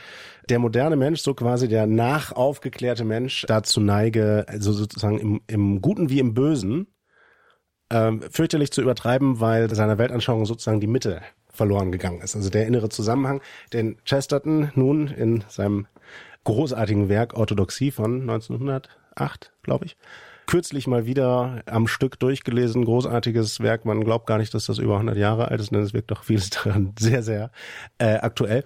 der moderne Mensch, so quasi der nachaufgeklärte Mensch, dazu neige, also sozusagen im, im Guten wie im Bösen, äh, fürchterlich zu übertreiben, weil seiner Weltanschauung sozusagen die Mitte verloren gegangen ist. Also der innere Zusammenhang, den Chesterton nun in seinem großartigen Werk Orthodoxie von 1908, glaube ich, kürzlich mal wieder am Stück durchgelesen, großartiges Werk. Man glaubt gar nicht, dass das über 100 Jahre alt ist, denn es wirkt doch vieles daran sehr, sehr äh, aktuell.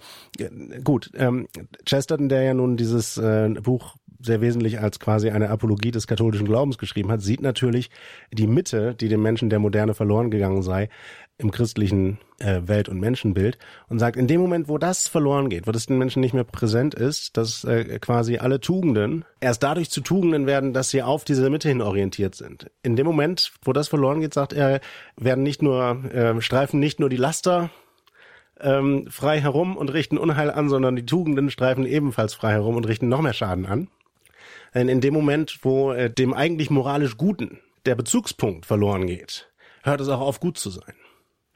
Gut, ähm, Chesterton, der ja nun dieses äh, Buch sehr wesentlich als quasi eine Apologie des katholischen Glaubens geschrieben hat, sieht natürlich die Mitte, die dem Menschen der Moderne verloren gegangen sei, im christlichen äh, Welt- und Menschenbild und sagt, in dem Moment, wo das verloren geht, wo das den Menschen nicht mehr präsent ist, dass äh, quasi alle Tugenden erst dadurch zu Tugenden werden, dass sie auf diese Mitte hin orientiert sind. In dem Moment, wo das verloren geht, sagt er, werden nicht nur äh, streifen nicht nur die Laster ähm, frei herum und richten Unheil an, sondern die Tugenden streifen ebenfalls frei herum und richten noch mehr Schaden an. Denn in dem Moment, wo äh, dem eigentlich moralisch Guten der Bezugspunkt verloren geht, hört es auch auf, gut zu sein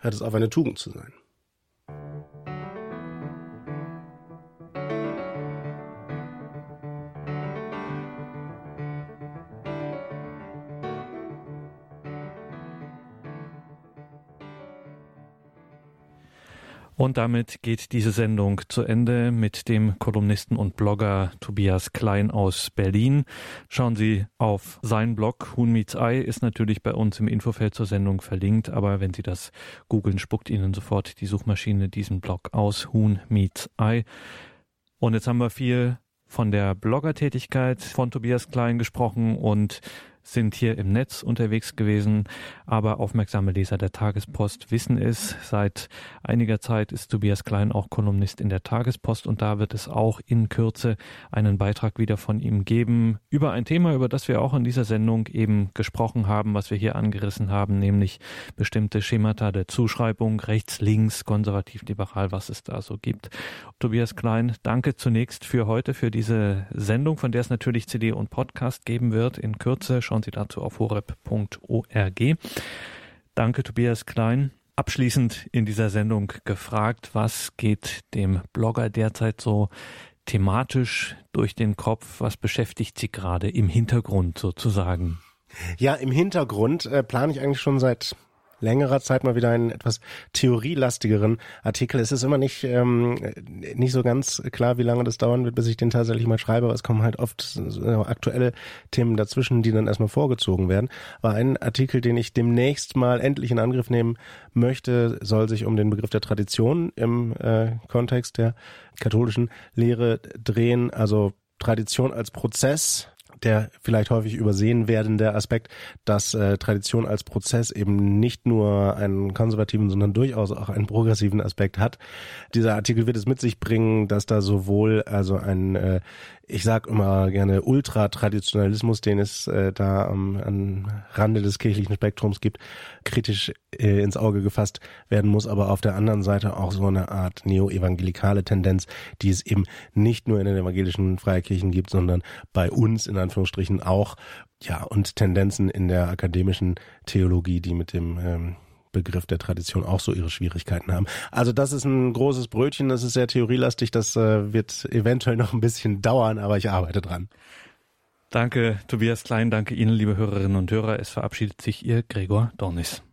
hört es auf, eine Tugend zu sein. Und damit geht diese Sendung zu Ende mit dem Kolumnisten und Blogger Tobias Klein aus Berlin. Schauen Sie auf seinen Blog. Huhn Meets Eye ist natürlich bei uns im Infofeld zur Sendung verlinkt, aber wenn Sie das googeln, spuckt Ihnen sofort die Suchmaschine diesen Blog aus. Huhn Meets Eye. Und jetzt haben wir viel von der Bloggertätigkeit von Tobias Klein gesprochen und sind hier im Netz unterwegs gewesen, aber aufmerksame Leser der Tagespost wissen es. Seit einiger Zeit ist Tobias Klein auch Kolumnist in der Tagespost und da wird es auch in Kürze einen Beitrag wieder von ihm geben über ein Thema, über das wir auch in dieser Sendung eben gesprochen haben, was wir hier angerissen haben, nämlich bestimmte Schemata der Zuschreibung, rechts, links, konservativ, liberal, was es da so gibt. Tobias Klein, danke zunächst für heute, für diese Sendung, von der es natürlich CD und Podcast geben wird in Kürze. Schauen Sie dazu auf horeb.org. Danke, Tobias Klein. Abschließend in dieser Sendung gefragt, was geht dem Blogger derzeit so thematisch durch den Kopf? Was beschäftigt Sie gerade im Hintergrund sozusagen? Ja, im Hintergrund äh, plane ich eigentlich schon seit längerer Zeit mal wieder einen etwas theorielastigeren Artikel. Es ist immer nicht, ähm, nicht so ganz klar, wie lange das dauern wird, bis ich den tatsächlich mal schreibe, aber es kommen halt oft so aktuelle Themen dazwischen, die dann erstmal vorgezogen werden. Aber ein Artikel, den ich demnächst mal endlich in Angriff nehmen möchte, soll sich um den Begriff der Tradition im äh, Kontext der katholischen Lehre drehen. Also Tradition als Prozess, der vielleicht häufig übersehen werdende Aspekt, dass äh, Tradition als Prozess eben nicht nur einen konservativen, sondern durchaus auch einen progressiven Aspekt hat. Dieser Artikel wird es mit sich bringen, dass da sowohl also ein äh, ich sag immer gerne Ultratraditionalismus, den es äh, da am, am Rande des kirchlichen Spektrums gibt, kritisch äh, ins Auge gefasst werden muss, aber auf der anderen Seite auch so eine Art neo-evangelikale Tendenz, die es eben nicht nur in den evangelischen Freikirchen gibt, sondern bei uns in Anführungsstrichen auch, ja, und Tendenzen in der akademischen Theologie, die mit dem ähm, Begriff der Tradition auch so ihre Schwierigkeiten haben. Also das ist ein großes Brötchen, das ist sehr theorielastig, das äh, wird eventuell noch ein bisschen dauern, aber ich arbeite dran. Danke, Tobias Klein, danke Ihnen, liebe Hörerinnen und Hörer. Es verabschiedet sich Ihr Gregor Dornis.